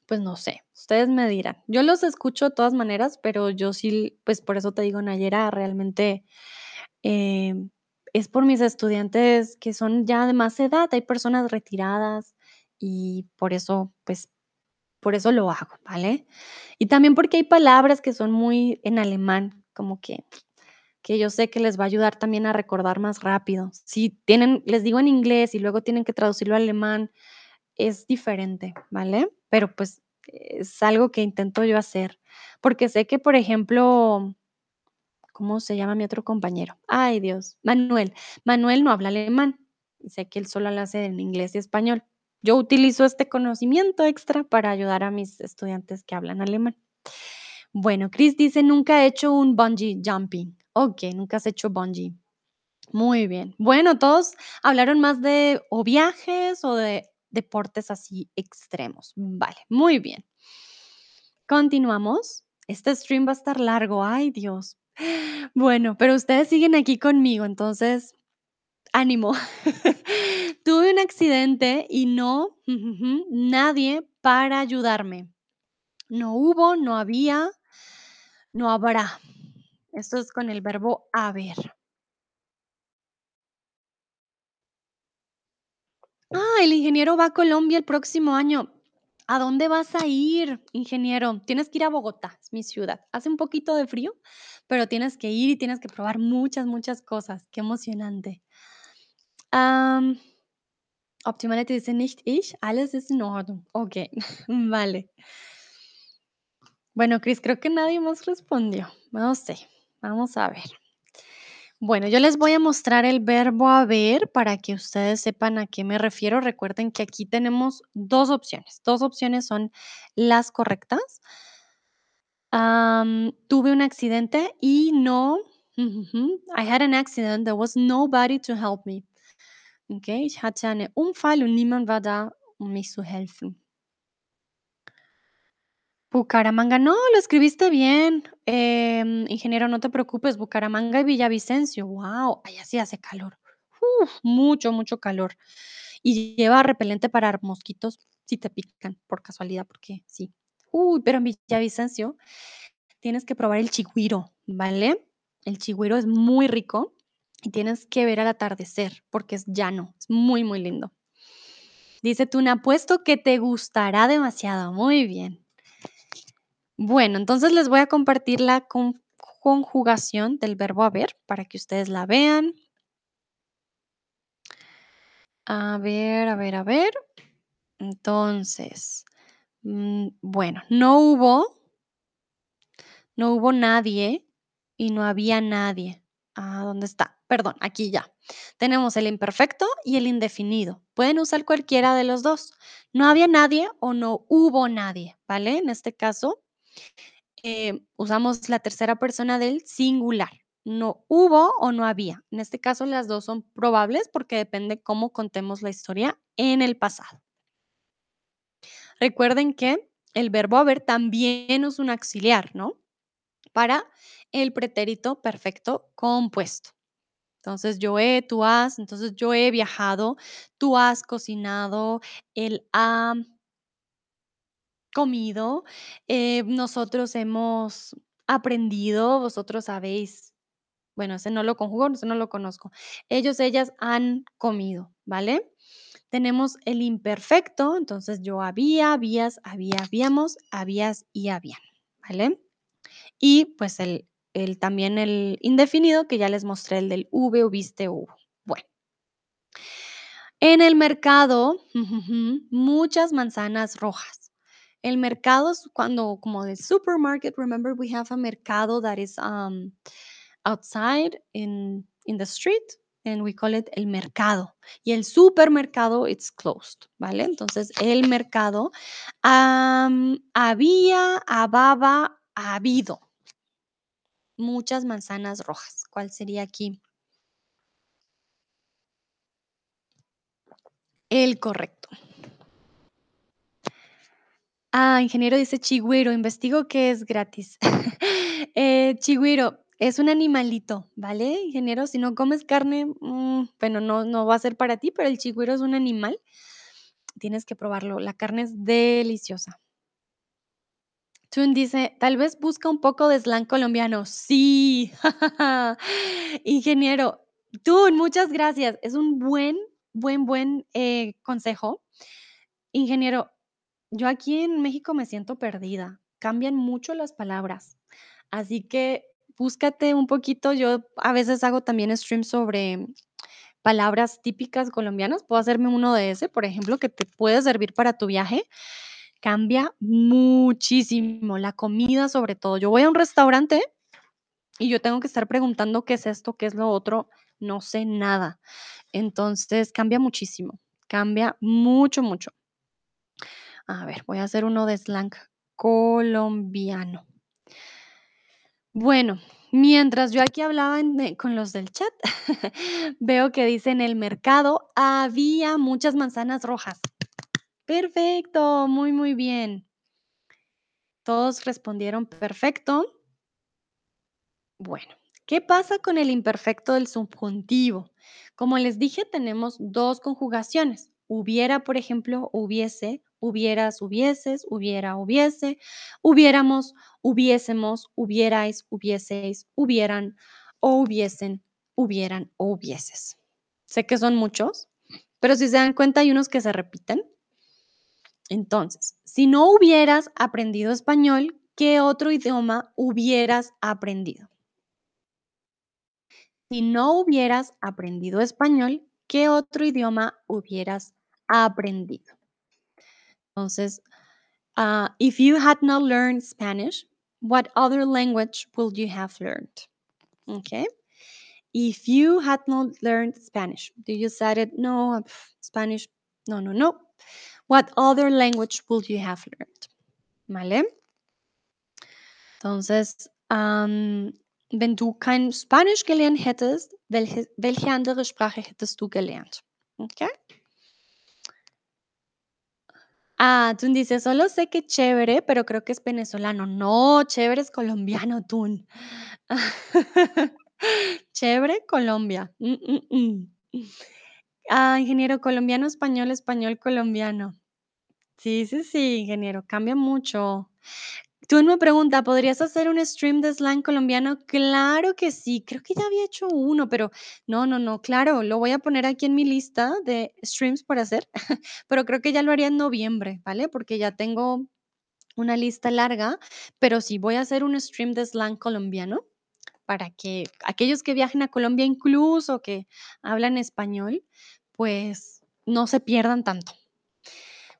Pues no sé, ustedes me dirán. Yo los escucho de todas maneras, pero yo sí, pues por eso te digo, Nayera, realmente, em, es por mis estudiantes que son ya de más edad, hay personas retiradas y por eso, pues, por eso lo hago, ¿vale? Y también porque hay palabras que son muy en alemán, como que que yo sé que les va a ayudar también a recordar más rápido. Si tienen les digo en inglés y luego tienen que traducirlo a alemán, es diferente, ¿vale? Pero, pues, es algo que intento yo hacer, porque sé que, por ejemplo, ¿cómo se llama mi otro compañero? Ay, Dios, Manuel. Manuel no habla alemán, sé que él solo lo hace en inglés y español. Yo utilizo este conocimiento extra para ayudar a mis estudiantes que hablan alemán. Bueno, Chris dice: "Nunca he hecho un bungee jumping". Okey, nunca has hecho bungee. Muy bien. Bueno, todos hablaron más de o viajes o de deportes así extremos. Vale, muy bien. Continuamos. Este stream va a estar largo, ay, Dios. [GASPS] Bueno, pero ustedes siguen aquí conmigo, entonces, ánimo. [LAUGHS] Tuve un accidente y no [LAUGHS] nadie para ayudarme. No hubo, no había, no habrá. Esto es con el verbo haber. Ah, el ingeniero va a Colombia el próximo año. ¿A dónde vas a ir, ingeniero? Tienes que ir a Bogotá, es mi ciudad. Hace un poquito de frío, pero tienes que ir y tienes que probar muchas, muchas cosas. Qué emocionante. Am, Optimality dice: "Nicht ich, alles ist in Ordnung". Okey, [LAUGHS] vale. Bueno, Chris, creo que nadie más respondió. No sé, vamos a ver. Bueno, yo les voy a mostrar el verbo haber para que ustedes sepan a qué me refiero. Recuerden que aquí tenemos 2 opciones. 2 opciones son las correctas. Tuve un accidente y no I had an accident, there was nobody to help me. Okay, ich hatte einen Unfall und niemand war da, um mich zu helfen. Bucaramanga, no, lo escribiste bien, em, ingeniero, no te preocupes, Bucaramanga y Villavicencio, guau, allá sí hace calor, mucho, mucho calor, y lleva repelente para mosquitos si te pican por casualidad, porque sí. Uy, pero en Villavicencio tienes que probar el chigüiro, ¿vale? El chigüiro es muy rico y tienes que ver al atardecer porque es llano, es muy, muy lindo. Dice Tuna, apuesto que te gustará demasiado. Muy bien. Bueno, entonces les voy a compartir la con- conjugación del verbo haber para que ustedes la vean. A ver, a ver, a ver. Entonces, mm, bueno, no hubo, no hubo nadie y no había nadie. Ah, ¿dónde está? Perdón, aquí ya. Tenemos el imperfecto y el indefinido. Pueden usar cualquiera de los dos. No había nadie o no hubo nadie, ¿vale? En este caso, eh, usamos la tercera persona del singular. No hubo o no había. En este caso, las dos son probables porque depende cómo contemos la historia en el pasado. Recuerden que el verbo haber también es un auxiliar, ¿no? Para el pretérito perfecto compuesto. Entonces, yo he, tú has, entonces yo he viajado, tú has cocinado, él ha comido, eh, nosotros hemos aprendido, vosotros habéis, bueno, ese no lo conjugo, ese no lo conozco. Ellos, ellas han comido, ¿vale? Tenemos el imperfecto, entonces yo había, habías, había, habíamos, habías y habían, ¿vale? Y pues el, el también el indefinido que ya les mostré, el del V, hubiste, hubo. Bueno. En el mercado, [LAUGHS] muchas manzanas rojas. El mercado es cuando, como the supermarket, remember we have a mercado that is um, outside in, in the street and we call it el mercado. Y el supermercado, it's closed, ¿vale? Entonces, el mercado, había, hababa, ha habido muchas manzanas rojas. ¿Cuál sería aquí? El correcto. Ah, ingeniero dice chigüiro, investigo que es gratis. [LAUGHS] Eh, chigüiro es un animalito, ¿vale, ingeniero? Si no comes carne, mm, bueno, no, no va a ser para ti, pero el chigüiro es un animal. Tienes que probarlo. La carne es deliciosa. Tun dice, tal vez busca un poco de slang colombiano. Sí, [LAUGHS] ingeniero. Tun, muchas gracias. Es un buen, buen, buen eh, consejo. Ingeniero, yo aquí en México me siento perdida. Cambian mucho las palabras. Así que búscate un poquito. Yo a veces hago también streams sobre palabras típicas colombianas. Puedo hacerme uno de ese, por ejemplo, que te puede servir para tu viaje. Cambia muchísimo la comida, sobre todo. Yo voy a un restaurante y yo tengo que estar preguntando qué es esto, qué es lo otro. No sé nada. Entonces cambia muchísimo. Cambia mucho, mucho. A ver, voy a hacer uno de slang colombiano. Bueno, mientras yo aquí hablaba de- con los del chat, [LAUGHS] veo que dice en el mercado había muchas manzanas rojas. Perfecto, muy, muy bien. Todos respondieron perfecto. Bueno, ¿qué pasa con el imperfecto del subjuntivo? Como les dije, tenemos dos conjugaciones. Hubiera, por ejemplo, hubiese, hubieras, hubieses, hubiera, hubiese, hubiéramos, hubiésemos, hubierais, hubieseis, hubieran o hubiesen, hubieran o hubieses. Sé que son muchos, pero si se dan cuenta hay unos que se repiten. Entonces, si no hubieras aprendido español, ¿qué otro idioma hubieras aprendido? Si no hubieras aprendido español, ¿qué otro idioma hubieras aprendido? Entonces, ah, if you had not learned Spanish, what other language would you have learned? Okay. If you had not learned Spanish, do you decided no Spanish? No, no, no. What other language would you have learned? ¿Vale? Entonces, ähm, wenn du kein Spanisch gelernt hättest, welche, welche andere Sprache hättest du gelernt? Okay? Ah, Tun dice: "Solo sé que chévere, pero creo que es venezolano". No, chévere es colombiano, Tun. [LAUGHS] Chévere, Colombia. Mm, mm, mm. Ah, ingeniero, colombiano, español, español, colombiano. Sí, sí, sí, ingeniero, cambia mucho. Tun me pregunta: "¿Podrías hacer un stream de slang colombiano?". Claro que sí, creo que ya había hecho uno, pero no, no, no, claro, lo voy a poner aquí en mi lista de streams por hacer, [LAUGHS] pero creo que ya lo haría en noviembre, ¿vale? Porque ya tengo una lista larga, pero sí, voy a hacer un stream de slang colombiano para que aquellos que viajen a Colombia, incluso que hablan español, pues, no se pierdan tanto.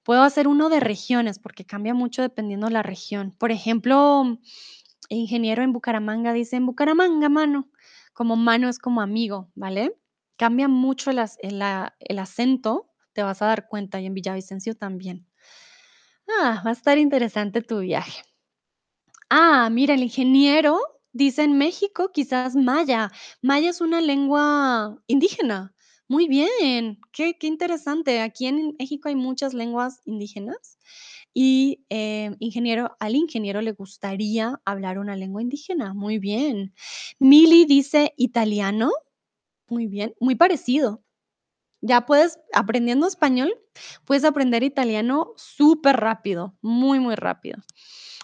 Puedo hacer uno de regiones, porque cambia mucho dependiendo la región. Por ejemplo, ingeniero en Bucaramanga dice: "En Bucaramanga, mano", como mano es como amigo, ¿vale? Cambia mucho el el acento, te vas a dar cuenta, y en Villavicencio también. Ah, va a estar interesante tu viaje. Ah, mira, el ingeniero dice: "En México, quizás maya". Maya es una lengua indígena. Muy bien, qué interesante. Aquí en México hay muchas lenguas indígenas y, eh, ingeniero al ingeniero le gustaría hablar una lengua indígena. Muy bien. Mili dice: "Italiano". Muy bien, muy parecido. Ya puedes aprendiendo español, puedes aprender italiano superrápido, muy, muy rápido.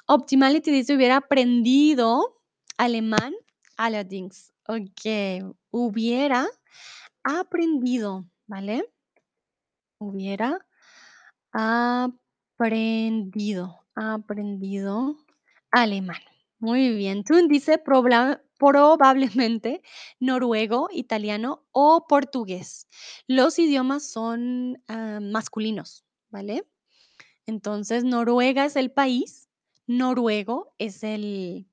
Optimality dice: "Hubiera aprendido alemán, allerdings". Okey, hubiera aprendido, ¿vale? Hubiera aprendido aprendido alemán. Muy bien. Tun dice: "Probla probablemente [LAUGHS] noruego, italiano o portugués". Los idiomas son, ah, masculinos, ¿vale? Entonces, Noruega es el país, noruego es el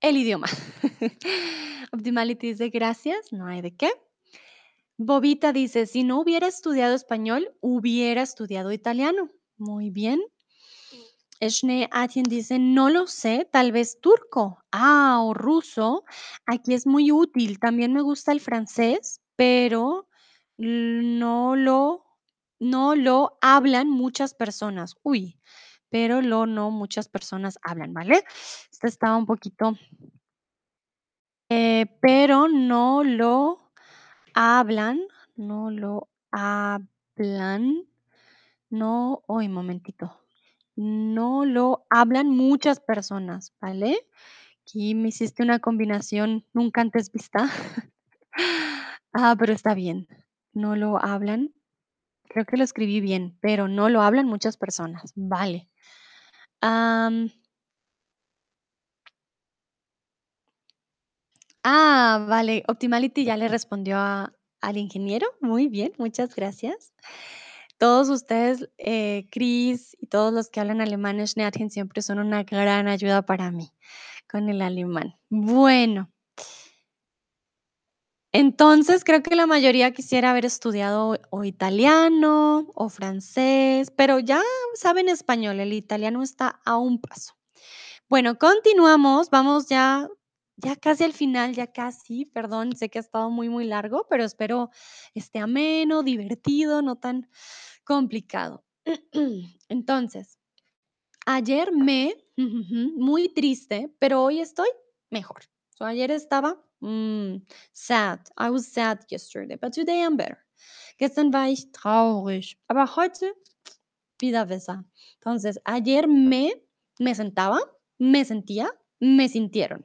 el idioma. [LAUGHS] Optimality dice: "Gracias, no hay de qué". Bobita dice: "Si no hubiera estudiado español, hubiera estudiado italiano". Muy bien. Eshne Atin dice: "No lo sé, tal vez turco". Ah, o ruso. Aquí es muy útil. También me gusta el francés, pero no lo no lo hablan muchas personas. Uy, pero lo no muchas personas hablan, ¿vale? Esta estaba un poquito eh, pero no lo hablan, no lo hablan, no uy, momentito. No lo hablan muchas personas, ¿vale? Aquí me hiciste una combinación nunca antes vista. [LAUGHS] Ah, pero está bien. No lo hablan. Creo que lo escribí bien, pero no lo hablan muchas personas. Vale. Ah, vale. Optimality ya le respondió a al ingeniero. Muy bien, muchas gracias. Todos ustedes, eh, Chris y todos los que hablan alemán, siempre son una gran ayuda para mí con el alemán. Bueno entonces, creo que la mayoría quisiera haber estudiado o italiano o francés, pero ya saben español, el italiano está a un paso. Bueno, continuamos, vamos ya ya casi al final, ya casi, perdón, sé que ha estado muy, muy largo, pero espero esté ameno, divertido, no tan complicado. [CLEARS THROAT] Entonces, ayer me [LAUGHS] muy triste, pero hoy estoy mejor. So, ayer estaba, mm, sad. I was sad yesterday, but today I'm better. Gestern war ich traurig, aber heute wieder besser. Entonces, ayer me me sentaba, me sentía, me sintieron.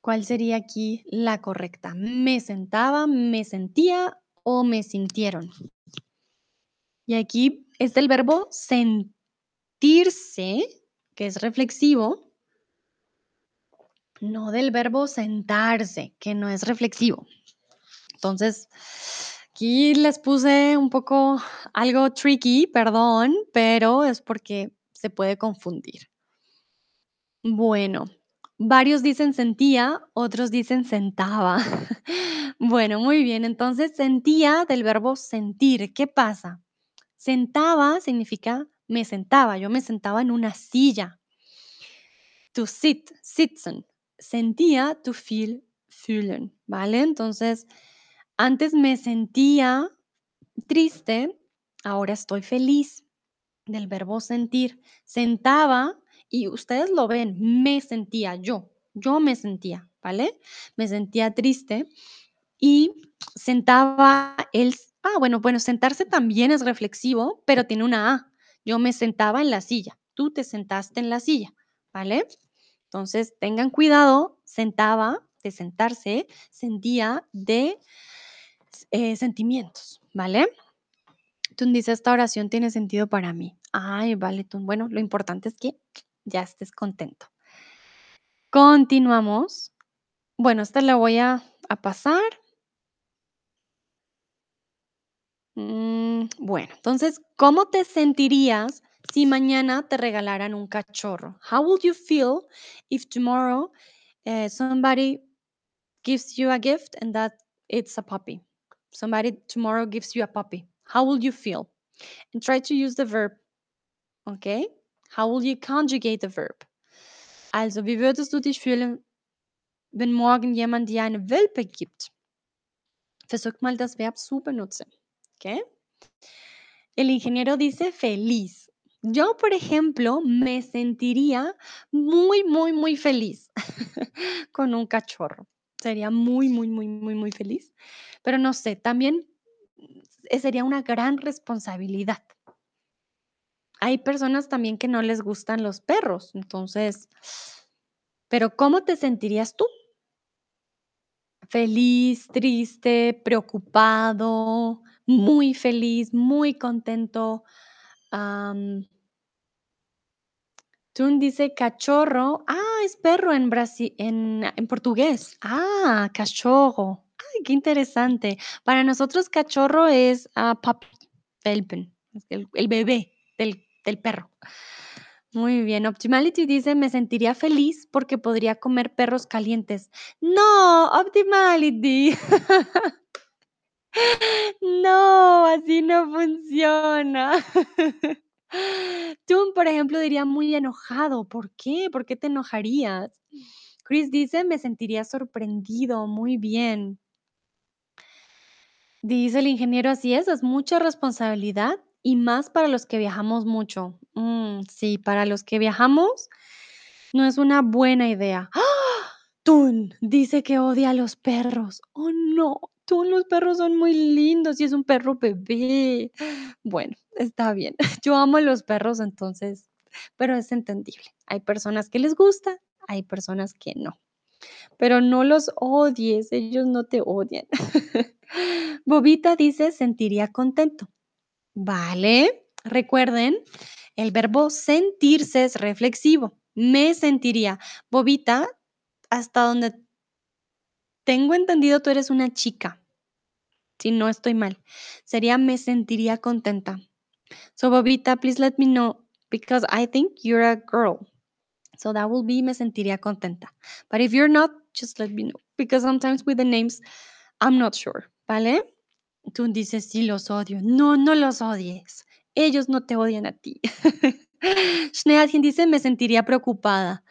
¿Cuál sería aquí la correcta? ¿Me sentaba, me sentía o me sintieron? Y aquí es el verbo sentirse, que es reflexivo no del verbo sentarse, que no es reflexivo. Entonces, aquí les puse un poco algo tricky, perdón, pero es porque se puede confundir. Bueno, varios dicen sentía, otros dicen sentaba. [LAUGHS] Bueno, muy bien. Entonces, sentía del verbo sentir, ¿qué pasa? Sentaba significa me sentaba, yo me sentaba en una silla. To sit, sitzen. Sentía, to feel, fühlen, ¿vale? Entonces, antes me sentía triste, Ahora estoy feliz. Del verbo sentir. Sentaba y ustedes lo ven, me sentía yo. Yo me sentía, ¿vale? Me sentía triste y sentaba el ah, bueno, bueno, sentarse también es reflexivo, pero tiene una A. Yo me sentaba en la silla, tú te sentaste en la silla, ¿vale? Entonces, tengan cuidado, sentaba, de sentarse, sentía de eh, sentimientos, ¿vale? Tú dices, esta oración tiene sentido para mí. Ay, vale, tú. Bueno, lo importante es que ya estés contento. Continuamos. Bueno, esta la voy a, a pasar. Mm, bueno, entonces, ¿cómo te sentirías si mañana te regalaran un cachorro? How would you feel if tomorrow uh, somebody gives you a gift and that it's a puppy? Somebody tomorrow gives you a puppy. How will you feel? And try to use the verb, okay? How will you conjugate the verb? Also, wie würdest du dich fühlen, wenn morgen jemand dir eine Welpe gibt? Versuch mal das Verb zu benutzen, okay? El ingeniero dice feliz. Yo, por ejemplo, me sentiría muy, muy, muy feliz [LAUGHS] con un cachorro. Sería muy, muy, muy, muy, muy feliz. Pero no sé, también eh, sería una gran responsabilidad. Hay personas también que no les gustan los perros, entonces, pero ¿cómo te sentirías tú? Feliz, triste, preocupado, muy feliz, muy contento. Am, Tun dice cachorro. Ah, es perro en Brasi en en portugués. Ah, cachorro. Ay, qué interesante. Para nosotros cachorro es, ah, puppy, Welpen, es el el bebé del del perro. Muy bien. Optimality dice: "Me sentiría feliz porque podría comer perros calientes". No, Optimality. [LAUGHS] No, así no funciona. [LAUGHS] Tú, por ejemplo, diría muy enojado. ¿Por qué? ¿Por qué te enojarías? Chris dice: "Me sentiría sorprendido". Muy bien. Dice el ingeniero: "Así es, es mucha responsabilidad y más para los que viajamos mucho". Mm, sí, para los que viajamos no es una buena idea. ¡Ah! Tun dice que odia a los perros. Oh, no. Tun, los perros son muy lindos y es un perro bebé. Bueno, está bien. [LAUGHS] Yo amo a los perros, entonces, pero es entendible. Hay personas que les gusta, hay personas que no. Pero no los odies, ellos no te odian. [LAUGHS] Bobita dice: "Sentiría contento". Vale. Recuerden, el verbo sentirse es reflexivo. Me sentiría. Bobita, hasta donde tengo entendido, tú eres una chica, si no estoy mal. Sería me sentiría contenta. So, Bobita, please let me know because I think you're a girl. So that will be me sentiría contenta. But if you're not, just let me know because sometimes with the names I'm not sure, ¿vale? Tú dices: "Sí, los odio". No, no los odies. Ellos no te odian a ti. [LAUGHS] Schneealchen dice: "Me sentiría preocupada".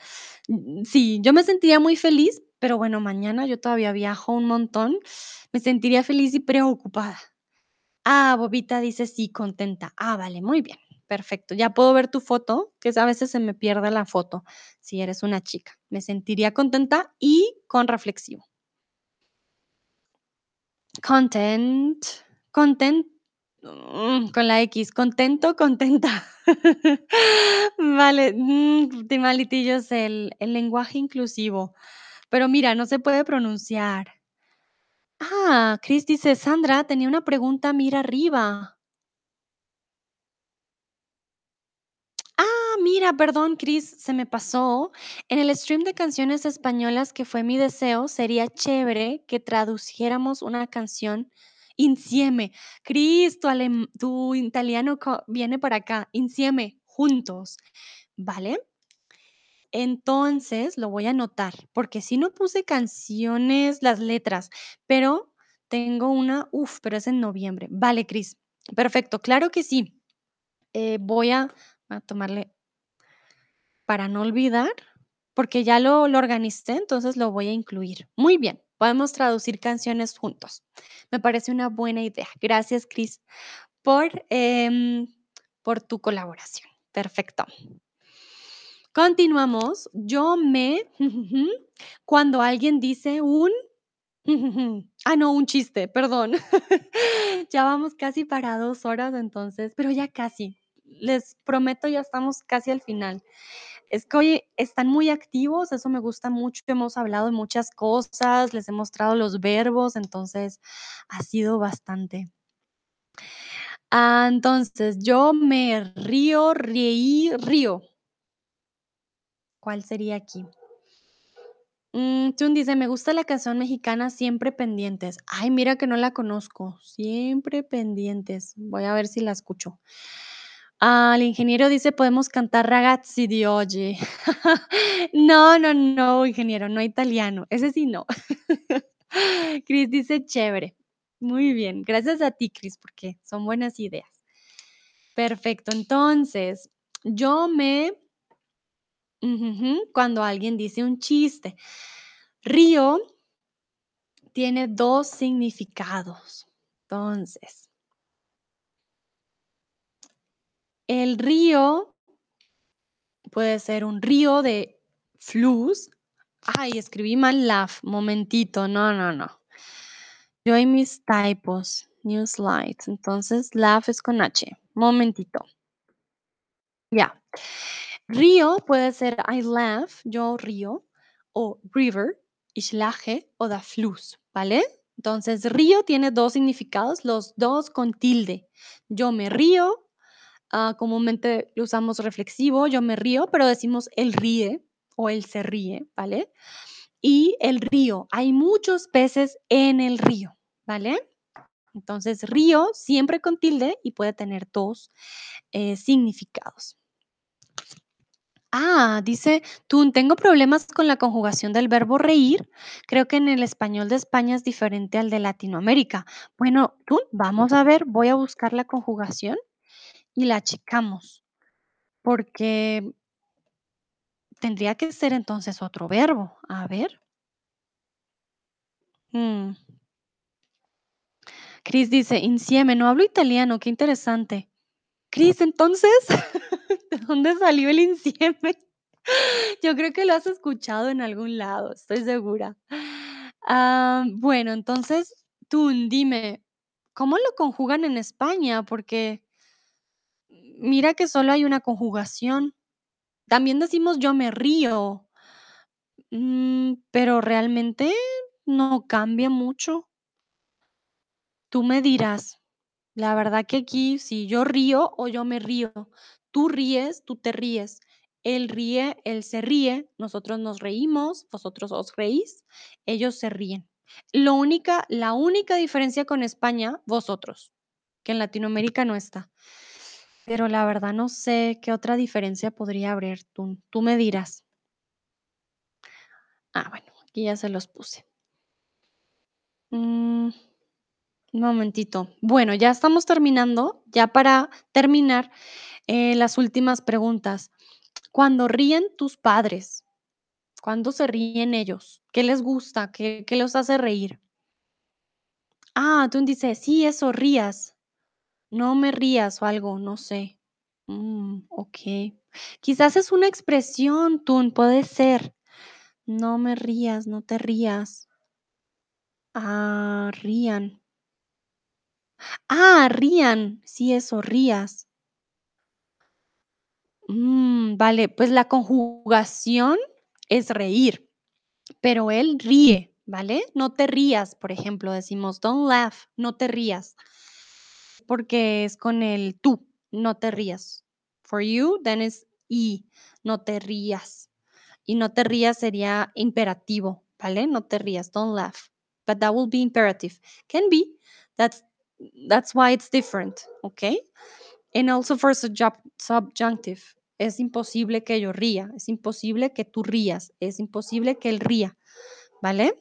Mm, sí, yo me sentiría muy feliz, pero bueno, mañana yo todavía viajo un montón. Me sentiría feliz y preocupada. Ah, Bobita dice: "Sí, contenta". Ah, vale, muy bien, perfecto. Ya puedo ver tu foto, que a veces se me pierde la foto, si eres una chica. Me sentiría contenta y con reflexivo. Content, content, mm, con la X, contento, contenta. [LAUGHS] Vale, mm, yo sé, el el lenguaje inclusivo, pero mira, no se puede pronunciar. Ah, Chris dice: "Sandra, tenía una pregunta, mira arriba". Ah, mira, perdón, Chris, se me pasó. En el stream de canciones españolas que fue mi deseo, sería chévere que traduciéramos una canción insieme. Chris, tu italiano viene para acá, insieme, juntos, ¿vale? Entonces, lo voy a anotar, porque sí no puse canciones, las letras, pero tengo una, uf, pero es en noviembre. Vale, Chris, perfecto, claro que sí. Eh, voy a tomarle para no olvidar, porque ya lo lo organicé, entonces lo voy a incluir. Muy bien, podemos traducir canciones juntos. Me parece una buena idea. Gracias, Chris, por, em, por tu colaboración. Perfecto. Continuamos. Yo me [LAUGHS] cuando alguien dice un [LAUGHS] ah, no, un chiste, perdón. [LAUGHS] Ya vamos casi para 2 horas, entonces, pero ya casi. Les prometo, ya estamos casi al final. Es que, oye, están muy activos, eso me gusta mucho. Hemos hablado de muchas cosas, les he mostrado los verbos, entonces ha sido bastante. Ah, entonces, yo me río, reír, río. ¿Cuál sería aquí? Mm, Chun dice: "Me gusta la canción mexicana Siempre Pendientes". Ay, mira que no la conozco. Siempre Pendientes. Voy a ver si la escucho. Ah, el ingeniero dice: "Podemos cantar Ragazzi di oggi". [LAUGHS] No, no, no, ingeniero, no italiano. Ese sí no. [LAUGHS] Cris dice: "Chévere". Muy bien. Gracias a ti, Cris, porque son buenas ideas. Perfecto. Entonces, yo me cuando alguien dice un chiste. Río tiene 2 significados. Entonces el río puede ser un río de Fluss. Ay, escribí mal laugh, momentito, no, no, no. Yo y mis typos, new slides. Entonces, laugh es con H. Momentito. Ya. Río puede ser I laugh, yo río, o river, ich lache, o da Fluss, ¿vale? Entonces, río tiene 2 significados, los 2 con tilde. Yo me río, ah, comúnmente usamos reflexivo, yo me río, pero decimos él ríe o él se ríe, ¿vale? Y el río, hay muchos peces en el río, ¿vale? Entonces, río siempre con tilde y puede tener 2, eh, significados. Ah, dice Tun, tengo problemas con la conjugación del verbo reír. Creo que en el español de España es diferente al de Latinoamérica. Bueno, Tun, vamos a ver, voy a buscar la conjugación y la checamos, porque tendría que ser entonces otro verbo. A ver. Mm. Cris dice: "Insieme, no hablo italiano, qué interesante". Cris, entonces, [LAUGHS] ¿de dónde salió el insieme? [LAUGHS] Yo creo que lo has escuchado en algún lado, estoy segura. Ah, bueno, entonces, Tun, dime, ¿cómo lo conjugan en España? Porque mira que solo hay una conjugación. También decimos yo me río. Mm, pero realmente no cambia mucho. Tú me dirás. La verdad que aquí, si yo río o yo me río. Tú ríes, tú te ríes. Él ríe, él se ríe. Nosotros nos reímos, vosotros os reís, ellos se ríen. Lo única la única diferencia con España, vosotros, que en Latinoamérica no está. Pero la verdad no sé qué otra diferencia podría haber, tú tú me dirás. Ah, bueno, aquí ya se los puse. Mm, un momentito. Bueno, ya estamos terminando. Ya para terminar, eh, las últimas preguntas. Cuando ríen tus padres, ¿cuándo se ríen ellos? ¿Qué les gusta? ¿Qué qué los hace reír? Ah, Tun dice: "Sí, eso, rías. No me rías", o algo, no sé. Mm, okey. Quizás es una expresión, Tun, puede ser. No me rías, no te rías. Ah, rían. Ah, rían. Sí, eso, rías. Mm, vale, pues la conjugación es reír, pero él ríe, ¿vale? No te rías, por ejemplo, decimos: "Don't laugh", no te rías. Porque es con el tú, no te rías. For you, then it's y, no te rías. Y no te rías sería imperativo, ¿vale? No te rías, don't laugh, but that will be imperative. Can be, that's that's why it's different, ¿okey? And also for subjunctive, es imposible que yo ría, es imposible que tú rías, es imposible que él ría, ¿vale?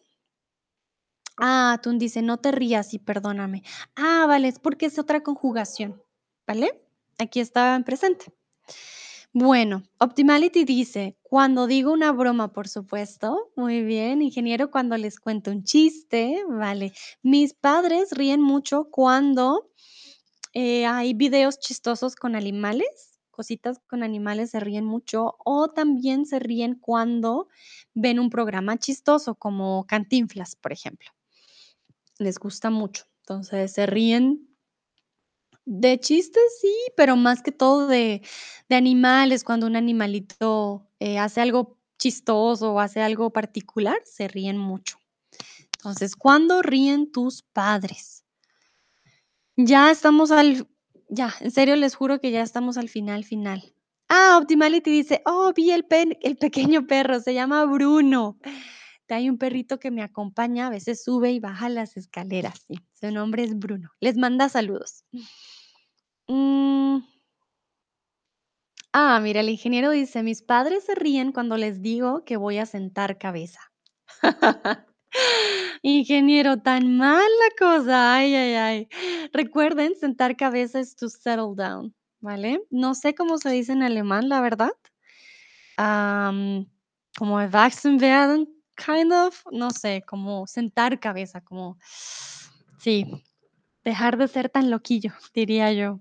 Ah, Tun dice: "No te rías y perdóname". Ah, vale, es porque es otra conjugación, ¿vale? Aquí está en presente. Bueno, Optimality dice: "Cuando digo una broma, por supuesto". Muy bien, ingeniero, cuando les cuento un chiste, vale. Mis padres ríen mucho cuando, Eh, hay videos chistosos con animales, cositas con animales, se ríen mucho, o también se ríen cuando ven un programa chistoso, como Cantinflas, por ejemplo. Les gusta mucho. Entonces, se ríen de chistes, sí, pero más que todo de de animales, cuando un animalito, eh, hace algo chistoso o hace algo particular, se ríen mucho. Entonces, ¿cuándo ríen tus padres? Ya estamos al ya, en serio, les juro que ya estamos al final, final. Ah, Optimality dice: "Oh, vi el pen el pequeño perro, se llama Bruno. Hay un perrito que me acompaña, a veces sube y baja las escaleras", su nombre es Bruno. Les manda saludos. Mm. Ah, mira, el ingeniero dice: "Mis padres se ríen cuando les digo que voy a sentar cabeza". [LAUGHS] Ingeniero, tan mal la cosa, ay, ay, ay. Recuerden, sentar cabeza es to settle down, ¿vale? No sé cómo se dice en alemán, la verdad. Como erwachsen werden, kind of, no sé, como sentar cabeza, como sí, dejar de ser tan loquillo, diría yo.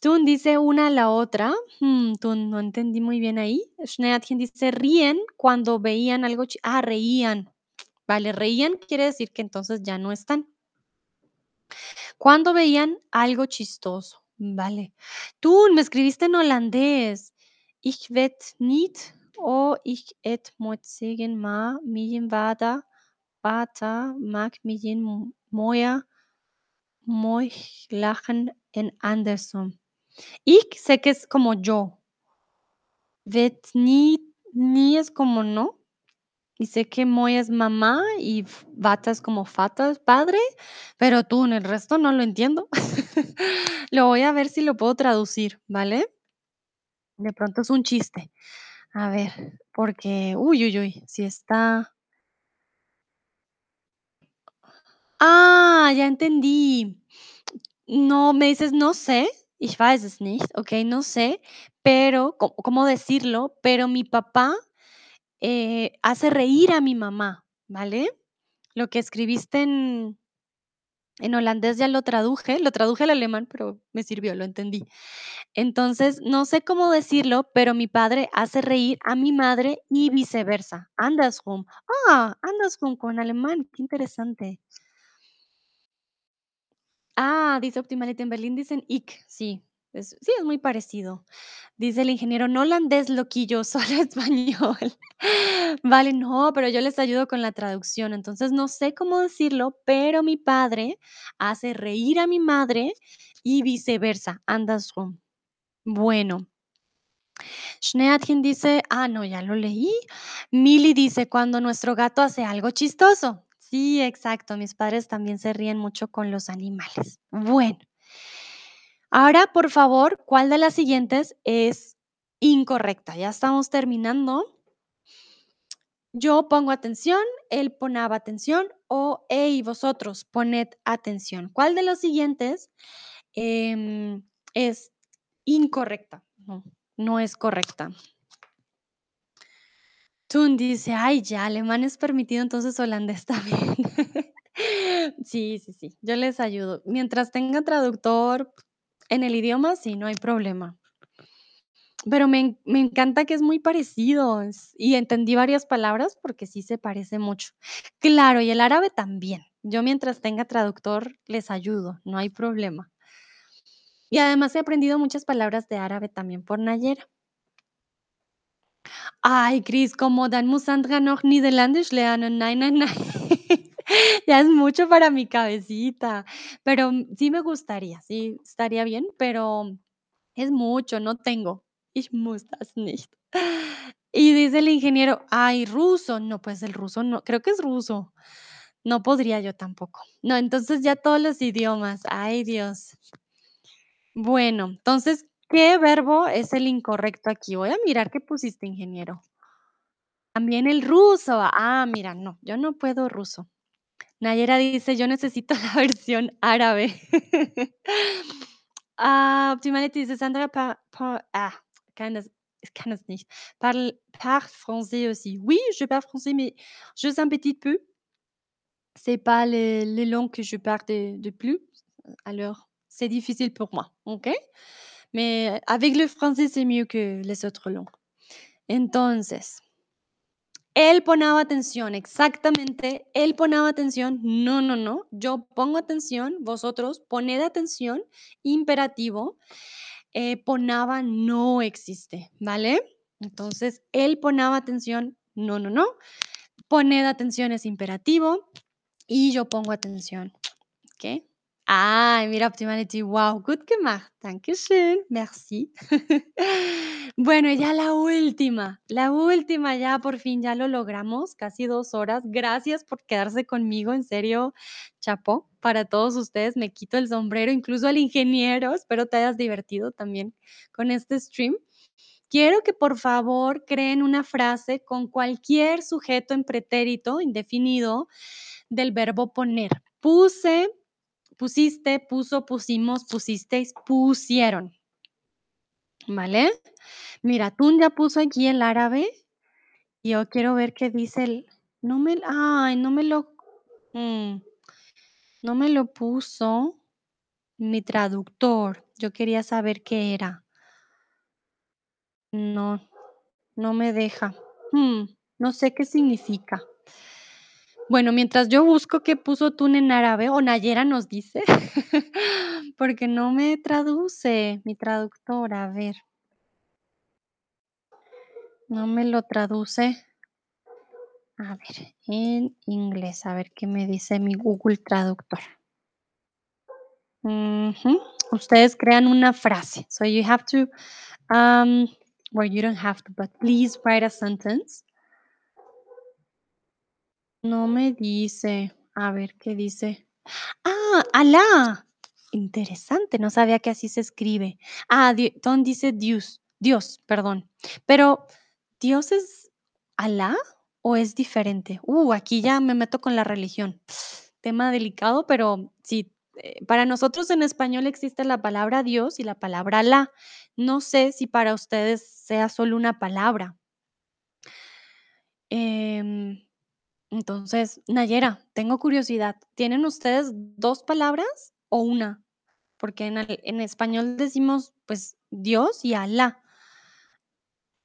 Tun dice una a la otra, mm, Tun, no entendí muy bien ahí. Schneeätchen dice: "Ríen cuando veían algo chi" ah, reían. Vale, reían quiere decir que entonces ya no están. Cuando veían algo chistoso, vale. Tun, me escribiste en holandés. Ich weet niet ik het moet zeggen, maar mijn vader vader maakt mijn mooie mooi lachen en andersom. Ik sé que es como yo. Weet niet nie es como no, y sé que moi es mamá y f vater es como vater, padre, pero Tun, el resto no lo entiendo. [LAUGHS] Lo voy a ver si lo puedo traducir, ¿vale? De pronto es un chiste. A ver, porque, uy, uy, uy, sí está Ah, ya entendí. No, me dices: "No sé", ich weiß es nicht, okey, no sé, pero, ¿có cómo decirlo? Pero mi papá, eh, hace reír a mi mamá, ¿vale? Lo que escribiste en en holandés ya lo traduje, lo traduje al alemán, pero me sirvió, lo entendí. Entonces, no sé cómo decirlo, pero mi padre hace reír a mi madre y viceversa, andersrum. Ah, andersrum con alemán, qué interesante. Ah, dice Optimality, en Berlín dicen ich, sí, sí, es muy parecido. Dice el ingeniero, no holandés, loquillo, [LAUGHS] solo español. Vale, no, pero yo les ayudo con la traducción, entonces no sé cómo decirlo, pero mi padre hace reír a mi madre y viceversa, andersrum. Bueno. Schneeätchen dice ah, no, ya lo leí. Mili dice: "Cuando nuestro gato hace algo chistoso". Sí, exacto, mis padres también se ríen mucho con los animales. Bueno. Ahora, por favor, ¿cuál de las siguientes es incorrecta? Ya estamos terminando. Yo pongo atención, él ponaba atención o hey, vosotros poned atención. ¿Cuál de los siguientes, em, es incorrecta? No, no es correcta. Tun dice: "Ay, ya, alemán es permitido, entonces holandés [LAUGHS] también". Sí, sí, sí, yo les ayudo. Mientras tenga traductor en el idioma, sí, no hay problema. Pero me me encanta que es muy parecido, y entendí varias palabras porque sí se parece mucho. Claro, y el árabe también. Yo mientras tenga traductor les ayudo, no hay problema. Y además he aprendido muchas palabras de árabe también por Nayera. Ay, Cris, como dann muss Sandra noch Niederländisch lernen. Nein, nein, nein. [LAUGHS] Ya es mucho para mi cabecita, pero, sí me gustaría, sí, estaría bien, pero es mucho, no tengo. [GASPS] Y dice el ingeniero: "Ay, ruso". No, pues el ruso no, creo que es ruso. No podría yo tampoco. No, entonces ya todos los idiomas. Ay, Dios. Bueno, entonces, ¿qué verbo es el incorrecto aquí? Voy a mirar qué pusiste, ingeniero. También el ruso. Ah, mira, no, yo no puedo ruso. Nayera dice: "Yo necesito [LAUGHS] la versión árabe". Ah, Optimality dice: "Sandra ah. Parle parle français aussi". Oui, je parle français, mais juste un petit peu. C'est pas les les langues que je parle de plus, alors c'est difficile pour moi. Mais avec le français, c'est mieux que les autres langues. Entonces, él ponía atención, exactamente, él ponía atención, no, no, no, yo pongo atención, vosotros poned atención, imperativo, eh, ponaba no existe, ¿vale? Entonces, él ponía atención, no, no, no, poned atención es imperativo y yo pongo atención, ¿ok? Ay, mira, Optimality, wow, gut gemacht, dankeschön, merci. [LAUGHS] Bueno, y ya la última, la última, ya por fin, ya lo logramos, casi 2 horas. Gracias por quedarse conmigo, en serio, chapeau para todos ustedes, me quito el sombrero, incluso al ingeniero, espero te hayas divertido también con este stream. Quiero que, por favor, creen una frase con cualquier sujeto en pretérito indefinido del verbo poner. Puse, pusiste, puso, pusimos, pusisteis, pusieron. ¿Vale? Mira, Tun ya puso aquí el árabe, yo quiero ver qué dice el no me ay, no me lo mm, no me lo puso mi traductor. Yo quería saber qué era. No, no me deja. Mm, no sé qué significa. Bueno, mientras yo busco qué puso Tun en árabe, o Nayera nos dice, [LAUGHS] porque no me traduce mi traductor, a ver. No me lo traduce. A ver, en inglés, a ver qué me dice mi Google Traductor. Ustedes crean una frase. So you have to, um, well, you don't have to, but please write a sentence. No me dice. A ver, ¿qué dice? ¡Ah! ¡Alá! Interesante, no sabía que así se escribe. Ah, di Ton dice Dios, Dios, perdón. Pero, ¿Dios es Alá o es diferente? Uh, aquí ya me meto con la religión. [SNIFFS] Tema delicado, pero sí, eh, para nosotros en español existe la palabra Dios y la palabra Alá. No sé si para ustedes sea solo una palabra. Em, entonces, Nayera, tengo curiosidad, ¿tienen ustedes 2 palabras o 1? Porque en español decimos, pues, Dios y Alá.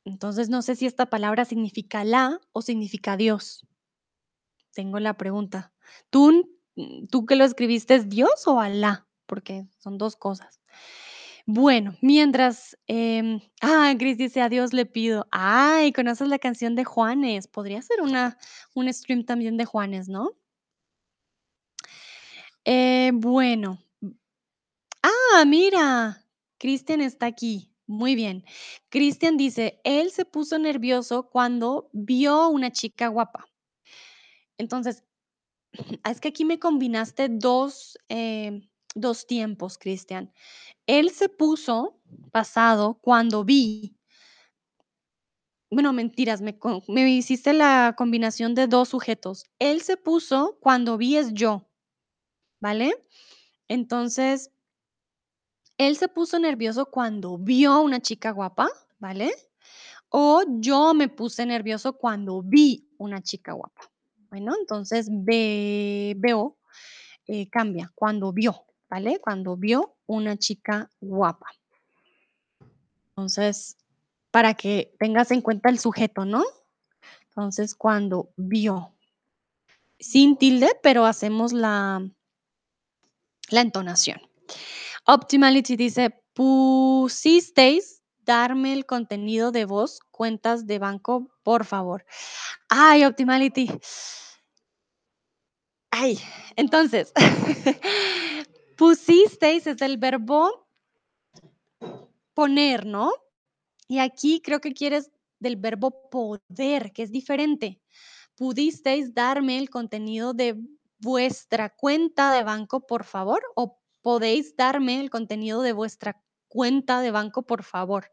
Entonces, no sé si esta palabra significa Alá o significa Dios. Tengo la pregunta. ¿Tun, mm, tú que lo escribiste, es Dios o Alá? Porque son 2 cosas. Bueno, mientras, em, ah, Gris dice: "A Dios le pido". Ay, ¿conoces la canción de Juanes? Podría ser una un stream también de Juanes, ¿no? Eh, bueno. ¡Ah, mira! Cristian está aquí. Muy bien. Cristian dice: "Él se puso nervioso cuando vio una chica guapa". Entonces, ah, es que aquí me combinaste 2, em, 2 tiempos, Cristian. Él se puso, pasado, cuando vi bueno, mentiras, me me hiciste la combinación de 2 sujetos. Él se puso cuando vi es yo, ¿vale? Entonces él se puso nervioso cuando vio una chica guapa, ¿vale? O yo me puse nervioso cuando vi una chica guapa. Bueno, entonces ve veo, eh, cambia, cuando vio, ¿vale? Cuando vio una chica guapa. Entonces, para que tengas en cuenta el sujeto, ¿no? Entonces, cuando vio. Sin tilde, pero hacemos la la entonación. Optimality dice: "¿Pusisteis darme el contenido de voz, cuentas de banco, por favor?". Ay, Optimality. Ay, entonces, [LAUGHS] pusisteis es el verbo poner, ¿no? Y aquí creo que quieres del verbo poder, que es diferente. ¿Pudisteis darme el contenido de vuestra cuenta de banco, por favor? O ¿podéis darme el contenido de vuestra cuenta de banco, por favor?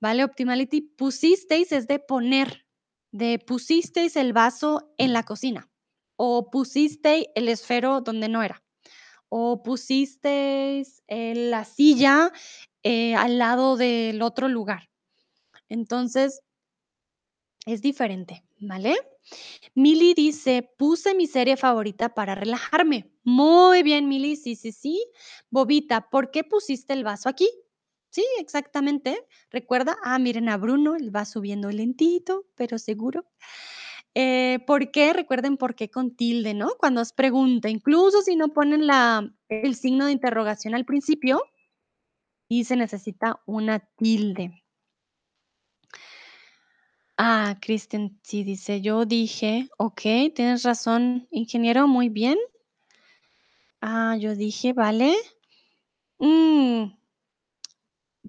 ¿Vale, Optimality? Pusisteis es de poner, de pusisteis el vaso en la cocina, o pusisteis el esfero donde no era, o pusisteis, la silla, eh, al lado del otro lugar. Entonces es diferente, ¿vale? Mili dice: "Puse mi serie favorita para relajarme". Muy bien, Mili, sí, sí, sí. Bobita: "¿Por qué pusiste el vaso aquí?". Sí, exactamente. ¿Recuerda? Ah, miren a Bruno, él va subiendo lentito, pero seguro. Eh, ¿por qué? Recuerden por qué con tilde, ¿no? Cuando es pregunta, incluso si no ponen la el signo de interrogación al principio y se necesita una tilde. Ah, Kristen sí dice: "Yo dije". Okey, tienes razón, ingeniero, muy bien. Ah, yo dije, vale. Mm.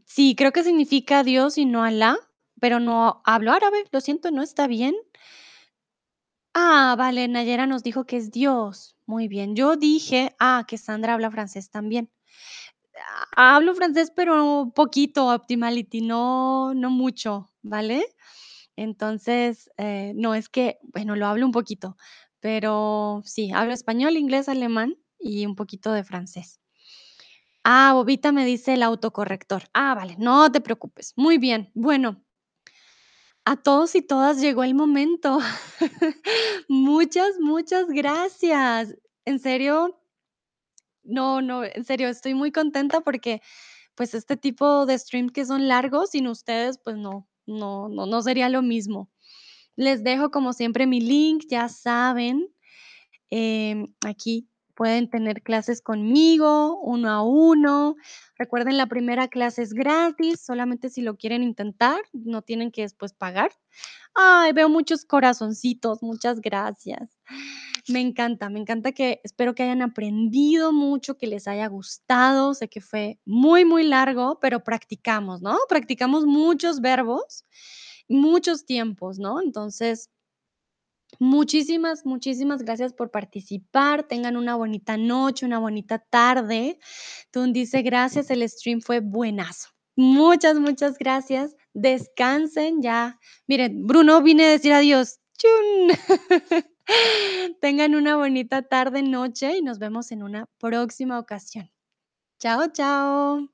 Sí, creo que significa Dios y no Alá, pero no hablo árabe, lo siento, no está bien. Ah, vale, Nayera nos dijo que es Dios. Muy bien. Yo dije ah, que Sandra habla francés también. Ah, hablo francés, pero poquito, Optimality, no no mucho, ¿vale? Entonces, eh, no, es que, bueno, lo hablo un poquito, pero sí, hablo español, inglés, alemán y un poquito de francés. Ah, Bobita me dice el autocorrector. Ah, vale, no te preocupes. Muy bien. Bueno, a todos y todas llegó el momento. [LAUGHS] Muchas, muchas gracias. En serio, no, no, en serio, estoy muy contenta porque, pues, este tipo de stream que son largos, sin ustedes, pues no, no, no, no sería lo mismo. Les dejo, como siempre, mi link, ya saben, em, aquí pueden tener clases conmigo, uno a uno. Recuerden, la primera clase es gratis, solamente si lo quieren intentar, no tienen que después pagar. Ay, veo muchos corazoncitos, muchas gracias. Me encanta, me encanta que espero que hayan aprendido mucho, que les haya gustado. Sé que fue muy, muy largo, pero practicamos, ¿no? Practicamos muchos verbos, muchos tiempos, ¿no? Entonces muchísimas, muchísimas gracias por participar. Tengan una bonita noche, una bonita tarde. Tun dice: "Gracias, el stream fue buenazo". Muchas, muchas gracias. Descansen ya. Miren, Bruno, vine a decir adiós. [LAUGHS] Tengan una bonita tarde, noche y nos vemos en una próxima ocasión. Chao, chao.